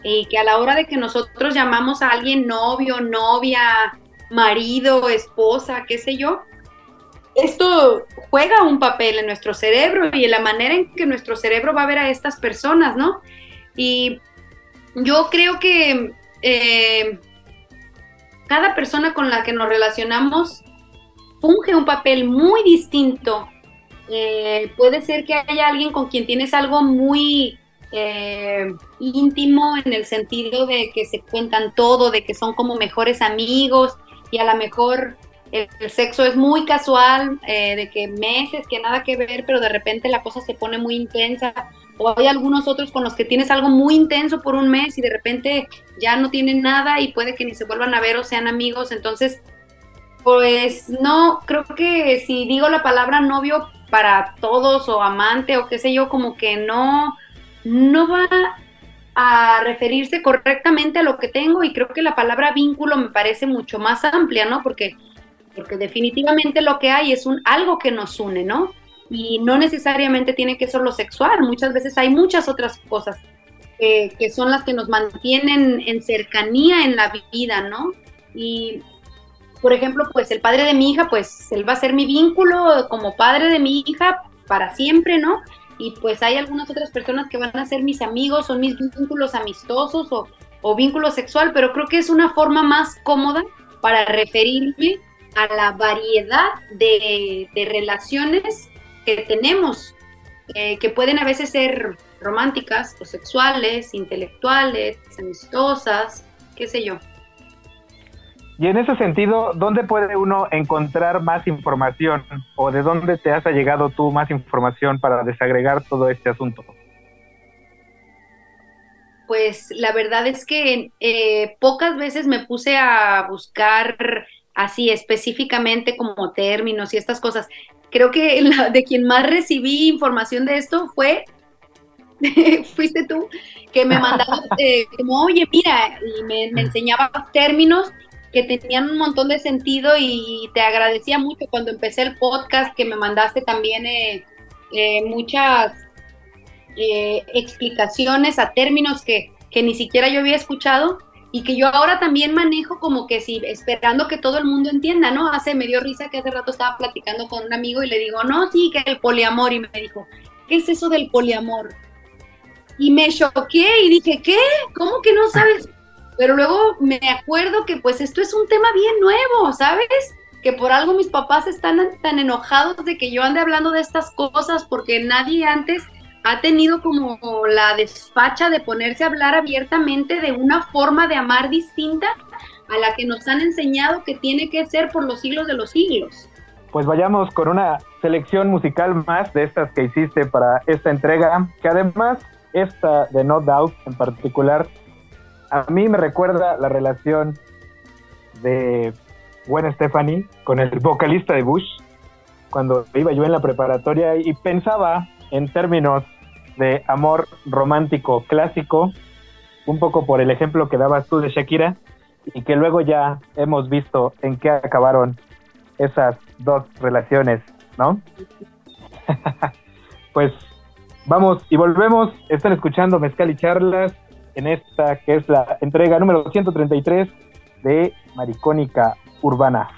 y que a la hora de que nosotros llamamos a alguien novio, novia, marido, esposa, qué sé yo, esto juega un papel en nuestro cerebro y en la manera en que nuestro cerebro va a ver a estas personas, ¿no? Y yo creo que eh, cada persona con la que nos relacionamos funge un papel muy distinto. Eh, puede ser que haya alguien con quien tienes algo muy eh, íntimo en el sentido de que se cuentan todo, de que son como mejores amigos y a lo mejor el, sexo es muy casual, eh, de que meses, que nada que ver, pero de repente la cosa se pone muy intensa. O hay algunos otros con los que tienes algo muy intenso por un mes y de repente ya no tienen nada y puede que ni se vuelvan a ver o sean amigos. Entonces, pues no, creo que si digo la palabra novio para todos o amante o qué sé yo, como que no, no va a referirse correctamente a lo que tengo y creo que la palabra vínculo me parece mucho más amplia, ¿no? Porque, porque definitivamente lo que hay es un algo que nos une, ¿no? Y no necesariamente tiene que ser lo sexual, muchas veces hay muchas otras cosas que son las que nos mantienen en cercanía en la vida, ¿no? Y por ejemplo, pues el padre de mi hija, pues él va a ser mi vínculo como padre de mi hija para siempre, ¿no? y pues hay algunas otras personas que van a ser mis amigos, son mis vínculos amistosos o, o vínculo sexual, pero creo que es una forma más cómoda para referirme a la variedad de, relaciones que tenemos, eh, que pueden a veces ser románticas o sexuales, intelectuales, amistosas, qué sé yo. Y en ese sentido, ¿dónde puede uno encontrar más información o de dónde te has llegado tú más información para desagregar todo este asunto? Pues la verdad es que eh, pocas veces me puse a buscar así específicamente como términos y estas cosas. Creo que de quien más recibí información de esto fue, <laughs> fuiste tú, que me mandaba <laughs> eh, como, oye, mira, y me, me enseñaba términos que tenían un montón de sentido y te agradecía mucho cuando empecé el podcast que me mandaste también eh, eh, muchas eh, explicaciones a términos que, que, ni siquiera yo había escuchado y que yo ahora también manejo como que si esperando que todo el mundo entienda, ¿no? Hace, me dio risa que hace rato estaba platicando con un amigo y le digo, no, sí, que el poliamor y me dijo, ¿qué es eso del poliamor? Y me choqué y dije, ¿qué? ¿Cómo que no sabes? Pero luego me acuerdo que pues esto es un tema bien nuevo, ¿sabes? Que por algo mis papás están tan enojados de que yo ande hablando de estas cosas porque nadie antes ha tenido como la despacha de ponerse a hablar abiertamente de una forma de amar distinta a la que nos han enseñado que tiene que ser por los siglos de los siglos. Pues vayamos con una selección musical más de estas que hiciste para esta entrega, que además esta de No Doubt en particular a mí me recuerda la relación de Gwen Stephanie con el vocalista de Bush cuando iba yo en la preparatoria y pensaba en términos de amor romántico clásico, un poco por el ejemplo que dabas tú de Shakira, y que luego ya hemos visto en qué acabaron esas dos relaciones, ¿no? <laughs> pues vamos y volvemos, están escuchando Mezcal y Charlas, en esta que es la entrega número 133 de Maricónica Urbana.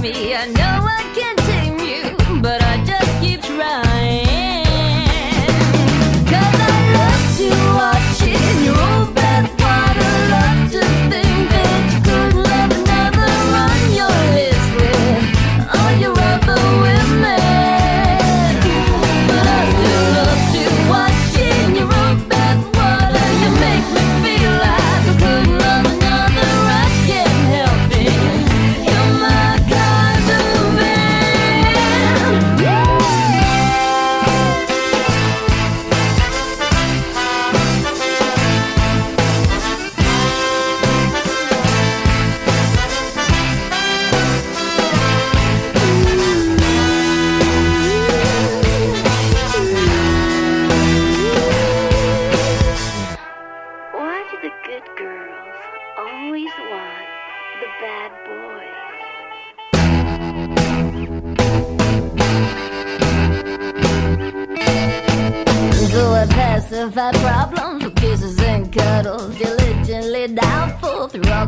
Me? I know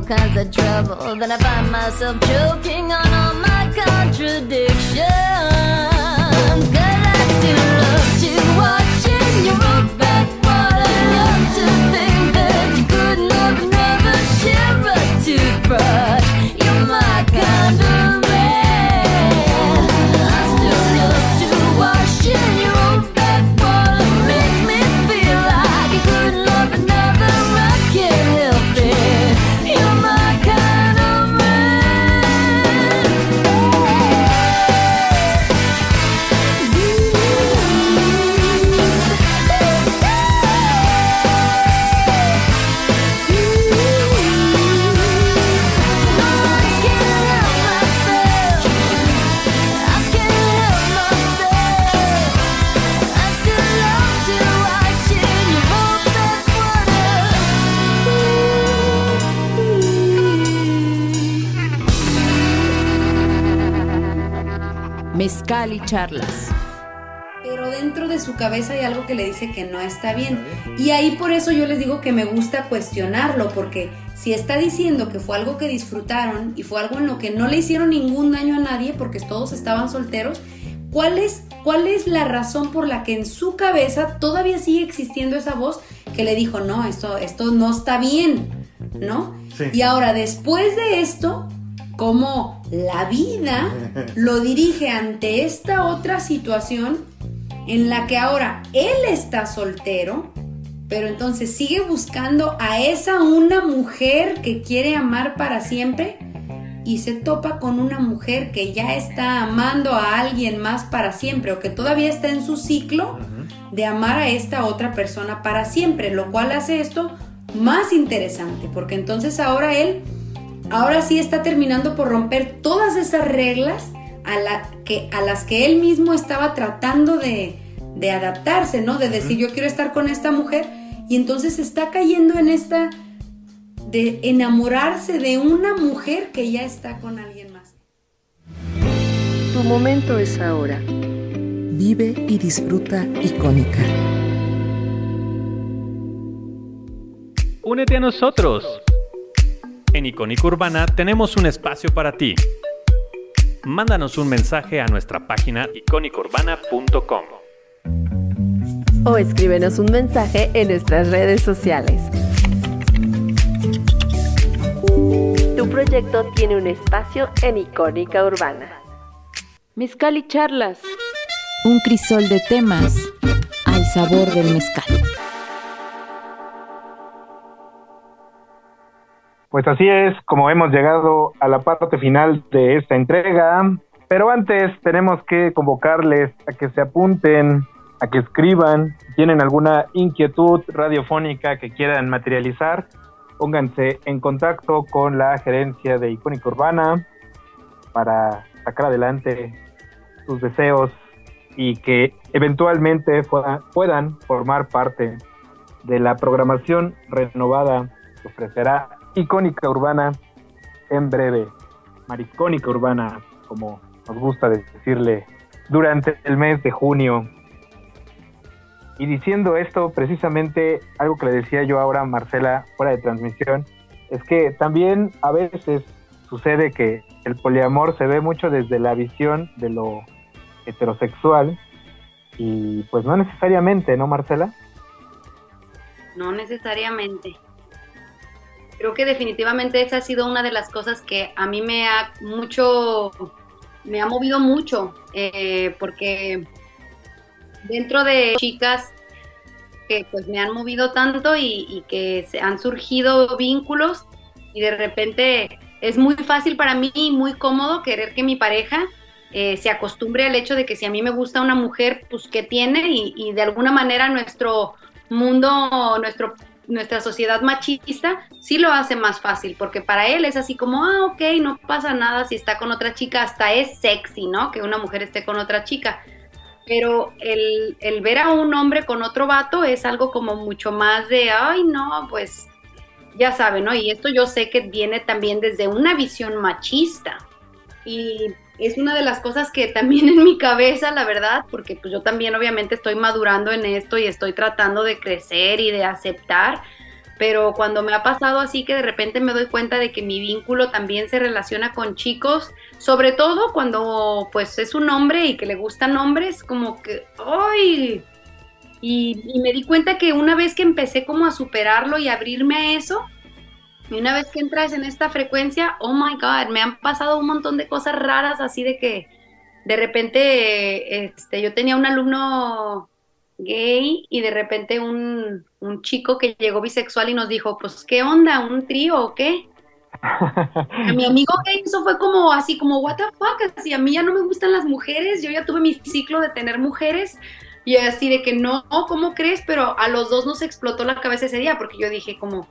kinds of trouble. Then I find myself choking on all my contradictions. Cause I still love to watch in your own backwater. Love to think that you could love another, share a toothbrush. Mezcal y charlas. pero dentro de su cabeza hay algo que le dice que no está bien. Y ahí por eso yo les digo que me gusta cuestionarlo, porque si está diciendo que fue algo que disfrutaron y fue algo en lo que no le hicieron ningún daño a nadie porque todos estaban solteros, ¿cuál es, cuál es la razón por la que en su cabeza todavía sigue existiendo esa voz que le dijo, no, esto, esto no está bien, ¿no? Sí. Y ahora, después de esto, como la vida <laughs> lo dirige ante esta otra situación en la que ahora él está soltero, pero entonces sigue buscando a esa una mujer que quiere amar para siempre y se topa con una mujer que ya está amando a alguien más para siempre o que todavía está en su ciclo de amar a esta otra persona para siempre, lo cual hace esto más interesante, porque entonces ahora él, ahora sí está terminando por romper todas esas reglas a, la que, a las que él mismo estaba tratando de, de adaptarse, ¿no? De decir, yo quiero estar con esta mujer, y entonces está cayendo en esta de enamorarse de una mujer que ya está con alguien más. Tu momento es ahora. Vive y disfruta icónica. Únete a nosotros. En Icónica Urbana tenemos un espacio para ti. Mándanos un mensaje a nuestra página icónicaurbana.com. o escríbenos un mensaje en nuestras redes sociales. Tu proyecto tiene un espacio en Icónica Urbana. Mezcal y charlas. Un crisol de temas al sabor del mezcal. Pues así es como hemos llegado a la parte final de esta entrega, pero antes tenemos que convocarles a que se apunten, a que escriban, si tienen alguna inquietud radiofónica que quieran materializar, pónganse en contacto con la gerencia de Icónica Urbana para sacar adelante sus deseos y que eventualmente puedan formar parte de la programación renovada que ofrecerá icónica urbana en breve, maricónica urbana, como nos gusta decirle, durante el mes de junio. Y diciendo esto, precisamente algo que le decía yo ahora a Marcela fuera de transmisión, es que también a veces sucede que el poliamor se ve mucho desde la visión de lo heterosexual y pues no necesariamente, ¿no, Marcela? No necesariamente creo que definitivamente esa ha sido una de las cosas que a mí me ha mucho, me ha movido mucho, eh, porque dentro de chicas que pues me han movido tanto y, que se han surgido vínculos y de repente es muy fácil para mí y muy cómodo querer que mi pareja eh, se acostumbre al hecho de que si a mí me gusta una mujer, pues que tiene y, y de alguna manera nuestro mundo, nuestro nuestra sociedad machista sí lo hace más fácil, porque para él es así como, ah, ok, no pasa nada si está con otra chica, hasta es sexy, ¿no? Que una mujer esté con otra chica. Pero el, el ver a un hombre con otro vato es algo como mucho más de, ay, no, pues ya saben, ¿no? Y esto yo sé que viene también desde una visión machista. Y es una de las cosas que también en mi cabeza, la verdad, porque pues yo también obviamente estoy madurando en esto y estoy tratando de crecer y de aceptar, pero cuando me ha pasado así que de repente me doy cuenta de que mi vínculo también se relaciona con chicos, sobre todo cuando pues es un hombre y que le gustan hombres, como que, ¡ay! Y, me di cuenta que una vez que empecé como a superarlo y abrirme a eso, y una vez que entras en esta frecuencia, oh my God, me han pasado un montón de cosas raras así de que de repente este, yo tenía un alumno gay y de repente un, un chico que llegó bisexual y nos dijo, pues, ¿qué onda? ¿Un trío o qué? A mi amigo gay eso fue como así como what the fuck, así a mí ya no me gustan las mujeres, yo ya tuve mi ciclo de tener mujeres y así de que no, ¿cómo crees? Pero a los dos nos explotó la cabeza ese día porque yo dije como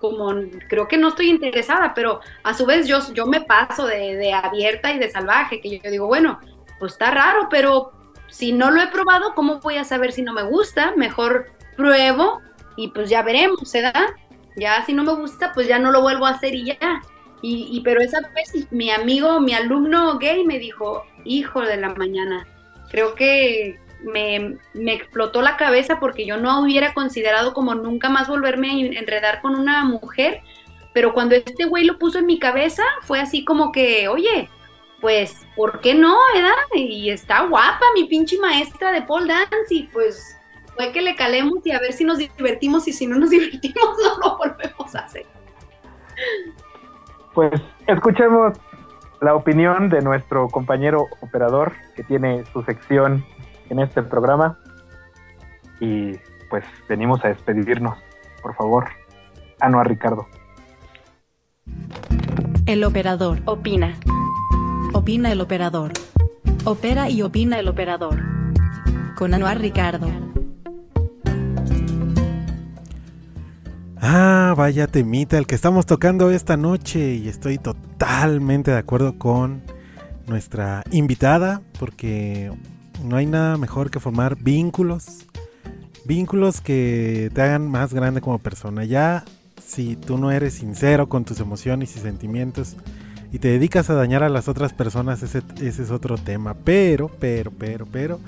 como creo que no estoy interesada, pero a su vez yo, yo me paso de, abierta y de salvaje, que yo, digo, bueno, pues está raro, pero si no lo he probado, ¿cómo voy a saber si no me gusta? Mejor pruebo y pues ya veremos, ¿se? Ya si no me gusta, pues ya no lo vuelvo a hacer y ya. Y pero esa vez mi amigo, mi alumno gay me dijo, hijo de la mañana, creo que me, explotó la cabeza porque yo no hubiera considerado como nunca más volverme a enredar con una mujer, pero cuando este güey lo puso en mi cabeza fue así como que, oye, pues, ¿por qué no, edad? Y está guapa mi pinche maestra de pole dance y pues fue que le calemos y a ver si nos divertimos y si no nos <laughs> divertimos no lo volvemos a hacer. Pues escuchemos la opinión de nuestro compañero operador que tiene su sección en este programa. Y pues venimos a despedirnos, por favor. Ah, no, a Ricardo. El operador. Opina. Opina el operador. Opera y opina el operador. Con Anuar Ricardo. Ah, vaya temita el que estamos tocando esta noche y estoy totalmente de acuerdo con nuestra invitada porque no hay nada mejor que formar vínculos. Vínculos que te hagan más grande como persona. Ya si tú no eres sincero con tus emociones y sentimientos y te dedicas a dañar a las otras personas, ese, es otro tema. Pero, pero, pero, pero,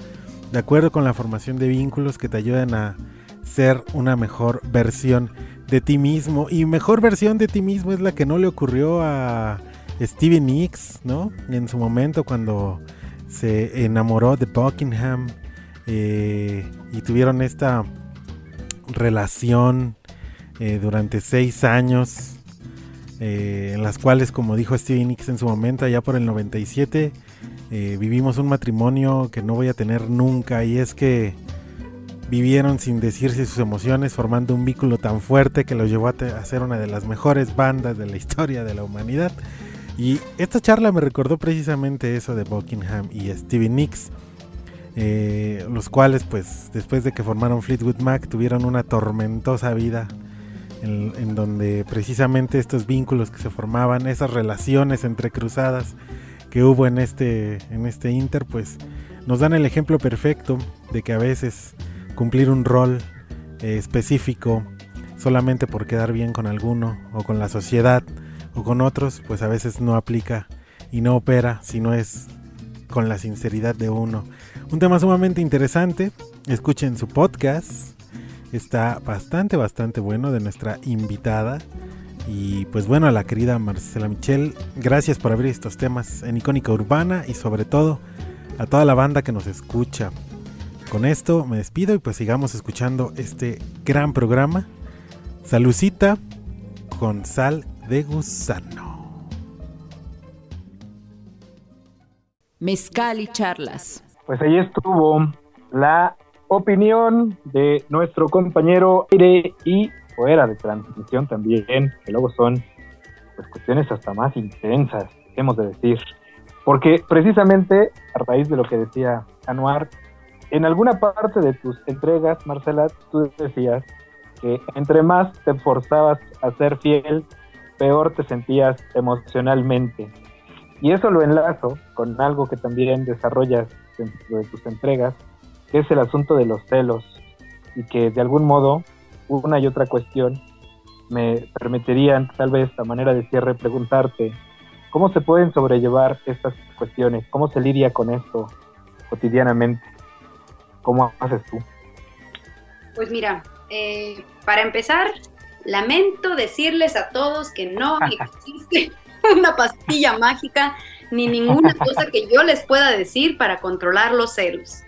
de acuerdo con la formación de vínculos que te ayuden a ser una mejor versión de ti mismo. Y mejor versión de ti mismo es la que no le ocurrió a Steven Nicks, ¿no? En su momento cuando se enamoró de Buckingham eh, y tuvieron esta relación eh, durante seis años, eh, en las cuales, como dijo Stevie Nicks en su momento, allá por el 97, vivimos un matrimonio que no voy a tener nunca y es que vivieron sin decirse sus emociones, formando un vínculo tan fuerte que los llevó a, a ser una de las mejores bandas de la historia de la humanidad. Y esta charla me recordó precisamente eso de Buckingham y Stevie Nicks, eh, los cuales pues después de que formaron Fleetwood Mac tuvieron una tormentosa vida en, donde precisamente estos vínculos que se formaban, esas relaciones entrecruzadas que hubo en este, en este Inter, pues nos dan el ejemplo perfecto de que a veces cumplir un rol eh, específico solamente por quedar bien con alguno o con la sociedad con otros, pues a veces no aplica y no opera si no es con la sinceridad de uno. Un tema sumamente interesante, escuchen su podcast, está bastante, bastante bueno de nuestra invitada. Y pues bueno, a la querida Marcela Michel, gracias por abrir estos temas en Icónica Urbana y sobre todo a toda la banda que nos escucha. Con esto me despido y pues sigamos escuchando este gran programa. Salucita con sal de gusano. Mezcal y charlas. Pues ahí estuvo la opinión de nuestro compañero aire y fuera de transmisión también, que luego son pues, cuestiones hasta más intensas, hemos de decir. Porque precisamente a raíz de lo que decía Anuar, en alguna parte de tus entregas, Marcela, tú decías que entre más te forzabas a ser fiel, peor te sentías emocionalmente. Y eso lo enlazo con algo que también desarrollas dentro de tus entregas, que es el asunto de los celos, y que de algún modo una y otra cuestión me permitirían, tal vez a manera de cierre, preguntarte cómo se pueden sobrellevar estas cuestiones, cómo se lidia con esto cotidianamente, cómo haces tú. Pues mira, eh, para empezar, lamento decirles a todos que no <laughs> existe una pastilla mágica ni ninguna cosa que yo les pueda decir para controlar los celos.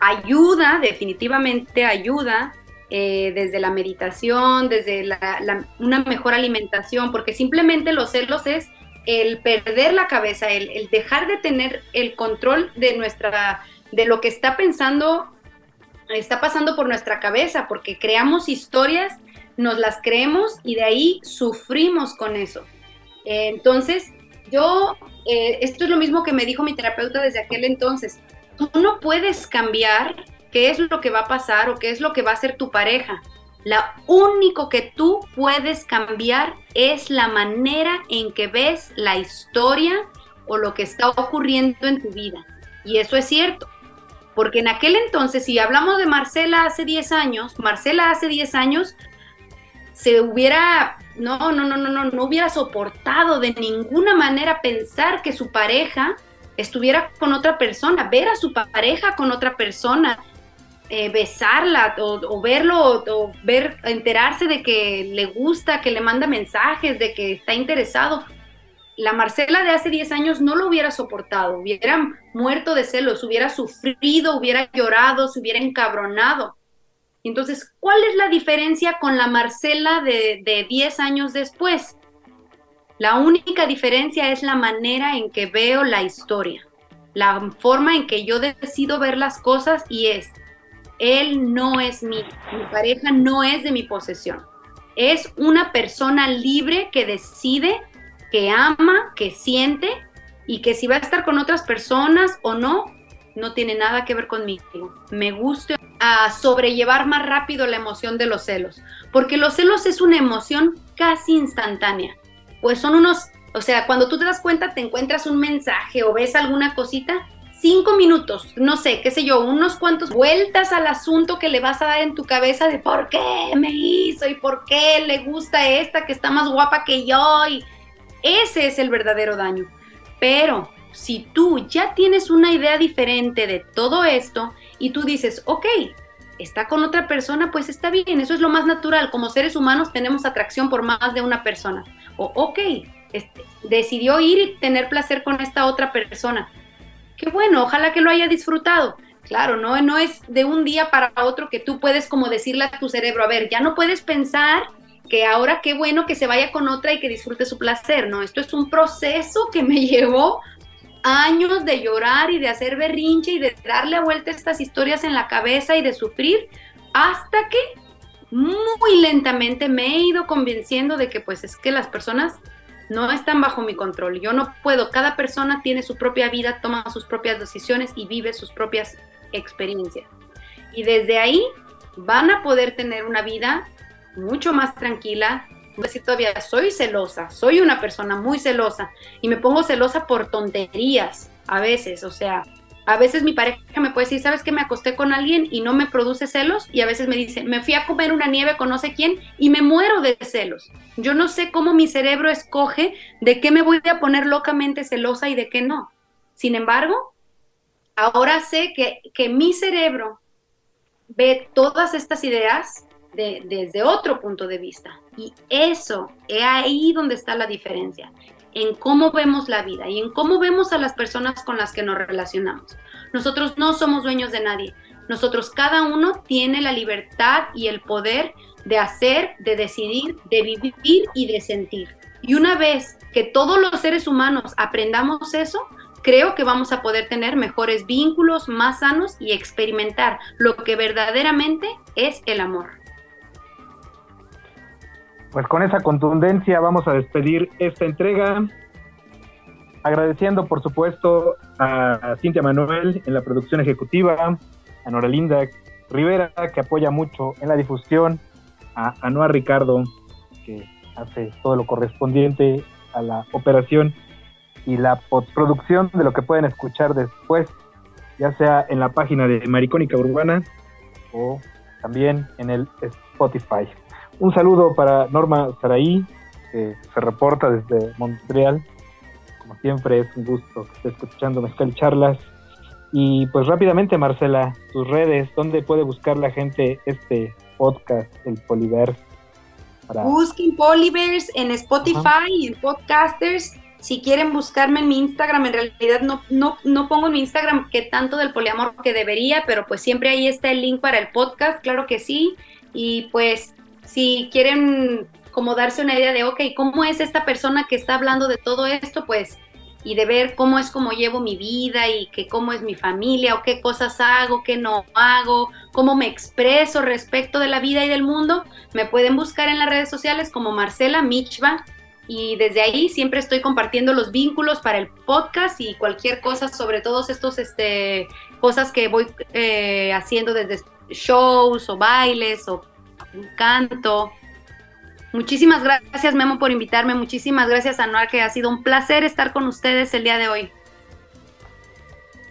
Ayuda, definitivamente ayuda, eh, desde la meditación, desde la- la- una mejor alimentación, porque simplemente los celos es el perder la cabeza, el, el dejar de tener el control de nuestra, de lo que está pensando, está pasando por nuestra cabeza, porque creamos historias, nos las creemos y de ahí sufrimos con eso. Entonces, yo, eh, esto es lo mismo que me dijo mi terapeuta desde aquel entonces, tú no puedes cambiar qué es lo que va a pasar o qué es lo que va a hacer tu pareja. La único que tú puedes cambiar es la manera en que ves la historia o lo que está ocurriendo en tu vida. Y eso es cierto. Porque en aquel entonces, si hablamos de Marcela hace 10 años, Marcela hace 10 años se hubiera, no, no, no, no, no, no hubiera soportado de ninguna manera pensar que su pareja estuviera con otra persona, ver a su pareja con otra persona, eh, besarla o, verlo o, o ver, enterarse de que le gusta, que le manda mensajes, de que está interesado. La Marcela de hace 10 años no lo hubiera soportado, hubiera muerto de celos, hubiera sufrido, hubiera llorado, se hubiera encabronado. Entonces, ¿cuál es la diferencia con la Marcela de, de 10 años después? La única diferencia es la manera en que veo la historia, la forma en que yo decido ver las cosas y es, él no es mi, mi pareja no es de mi posesión. Es una persona libre que decide, que ama, que siente y que si va a estar con otras personas o no, no tiene nada que ver conmigo. Me gusta a sobrellevar más rápido la emoción de los celos, porque los celos es una emoción casi instantánea. Pues son unos, o sea, cuando tú te das cuenta, te encuentras un mensaje o ves alguna cosita, cinco minutos, no sé, qué sé yo, unos cuantos vueltas al asunto que le vas a dar en tu cabeza de por qué me hizo y por qué le gusta esta que está más guapa que yo. Y ese es el verdadero daño. Pero si tú ya tienes una idea diferente de todo esto y tú dices, ok, está con otra persona, pues está bien, eso es lo más natural. Como seres humanos tenemos atracción por más de una persona. O, ok, este, decidió ir y tener placer con esta otra persona. Qué bueno, ojalá que lo haya disfrutado. Claro, no, no es de un día para otro que tú puedes como decirle a tu cerebro, a ver, ya no puedes pensar que ahora qué bueno que se vaya con otra y que disfrute su placer. No, esto es un proceso que me <laughs> llevó años de llorar y de hacer berrinche y de darle vuelta estas historias en la cabeza y de sufrir hasta que muy lentamente me he ido convenciendo de que pues es que las personas no están bajo mi control. Yo no puedo, cada persona tiene su propia vida, toma sus propias decisiones y vive sus propias experiencias. Y desde ahí van a poder tener una vida mucho más tranquila. Decir todavía, soy celosa, soy una persona muy celosa y me pongo celosa por tonterías a veces, o sea, a veces mi pareja me puede decir, ¿sabes que me acosté con alguien y no me produce celos? Y a veces me dice, me fui a comer una nieve con no sé quién y me muero de celos. Yo no sé cómo mi cerebro escoge de qué me voy a poner locamente celosa y de qué no. Sin embargo, ahora sé que, que mi cerebro ve todas estas ideas desde otro punto de vista. Y eso, es ahí donde está la diferencia en cómo vemos la vida y en cómo vemos a las personas con las que nos relacionamos. Nosotros no somos dueños de nadie. Nosotros cada uno tiene la libertad y el poder de hacer, de decidir, de vivir y de sentir. Y una vez que todos los seres humanos aprendamos eso, creo que vamos a poder tener mejores vínculos, más sanos y experimentar lo que verdaderamente es el amor. Pues con esa contundencia vamos a despedir esta entrega. Agradeciendo, por supuesto, a Cintia Manuel en la producción ejecutiva, a Nora Linda Rivera, que apoya mucho en la difusión, a Anuar Ricardo, que hace todo lo correspondiente a la operación y la postproducción de lo que pueden escuchar después, ya sea en la página de Maricónica Urbana o también en el Spotify. Un saludo para Norma Saraí, que se reporta desde Montreal. Como siempre, es un gusto que esté escuchando Mezcal Charlas. Y pues rápidamente, Marcela, tus redes, ¿dónde puede buscar la gente este podcast, el Poliverse? Busquen Poliverse en Spotify y en Podcasters. Si quieren buscarme en mi Instagram, en realidad no, no, no pongo en mi Instagram que tanto del poliamor que debería, pero pues siempre ahí está el link para el podcast, claro que sí. Y pues si quieren como darse una idea de, ok, ¿cómo es esta persona que está hablando de todo esto? Pues, y de ver cómo es como llevo mi vida y que cómo es mi familia o qué cosas hago, qué no hago, cómo me expreso respecto de la vida y del mundo, me pueden buscar en las redes sociales como Marcela Michva y desde ahí siempre estoy compartiendo los vínculos para el podcast y cualquier cosa sobre todos estos este, cosas que voy eh, haciendo desde shows o bailes o canto. Muchísimas gracias Memo por invitarme, muchísimas gracias Anuar, que ha sido un placer estar con ustedes el día de hoy.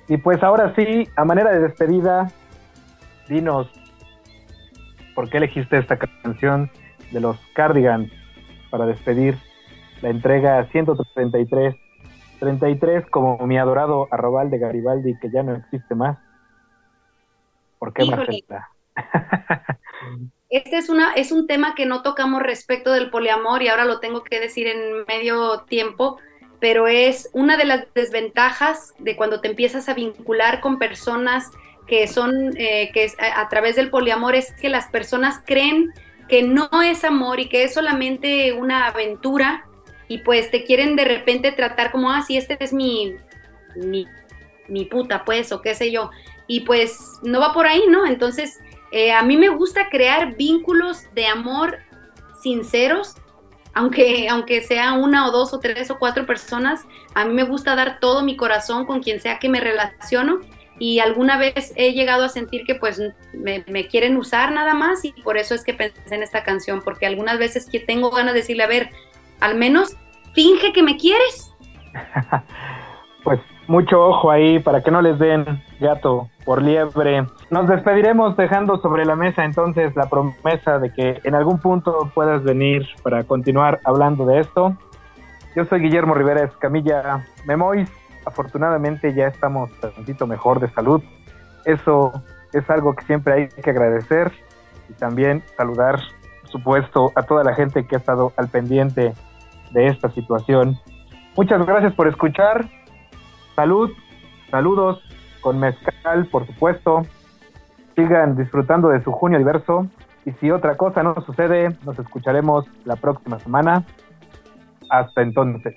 Y pues ahora sí, a manera de despedida, dinos, ¿por qué elegiste esta canción de los Cardigans para despedir la entrega 133? 33 como mi adorado arrobal de Garibaldi que ya no existe más. ¿Por qué Marcela? <laughs> Este es, una, es un tema que no tocamos respecto del poliamor y ahora lo tengo que decir en medio tiempo, pero es una de las desventajas de cuando te empiezas a vincular con personas que son, eh, que a, través del poliamor es que las personas creen que no es amor y que es solamente una aventura y pues te quieren de repente tratar como, ah, este es mi, mi, mi puta, pues, o qué sé yo. Y pues no va por ahí, ¿no? Entonces eh, a mí me gusta crear vínculos de amor sinceros, aunque, <laughs> aunque sea una o dos o tres o cuatro personas, a mí me gusta dar todo mi corazón con quien sea que me relaciono y alguna vez he llegado a sentir que pues me, me, quieren usar nada más y por eso es que pensé en esta canción, porque algunas veces que tengo ganas de decirle, a ver, al menos finge que me quieres. <laughs> pues mucho ojo ahí para que no les den gato por liebre. Nos despediremos dejando sobre la mesa entonces la promesa de que en algún punto puedas venir para continuar hablando de esto. Yo soy Guillermo Rivera Escamilla Memois. Afortunadamente ya estamos tantito mejor de salud. Eso es algo que siempre hay que agradecer y también saludar, por supuesto, a toda la gente que ha estado al pendiente de esta situación. Muchas gracias por escuchar. Salud, saludos con mezcal, por supuesto. Sigan disfrutando de su junio diverso. Y si otra cosa no sucede, nos escucharemos la próxima semana. Hasta entonces.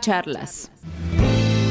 Charlas.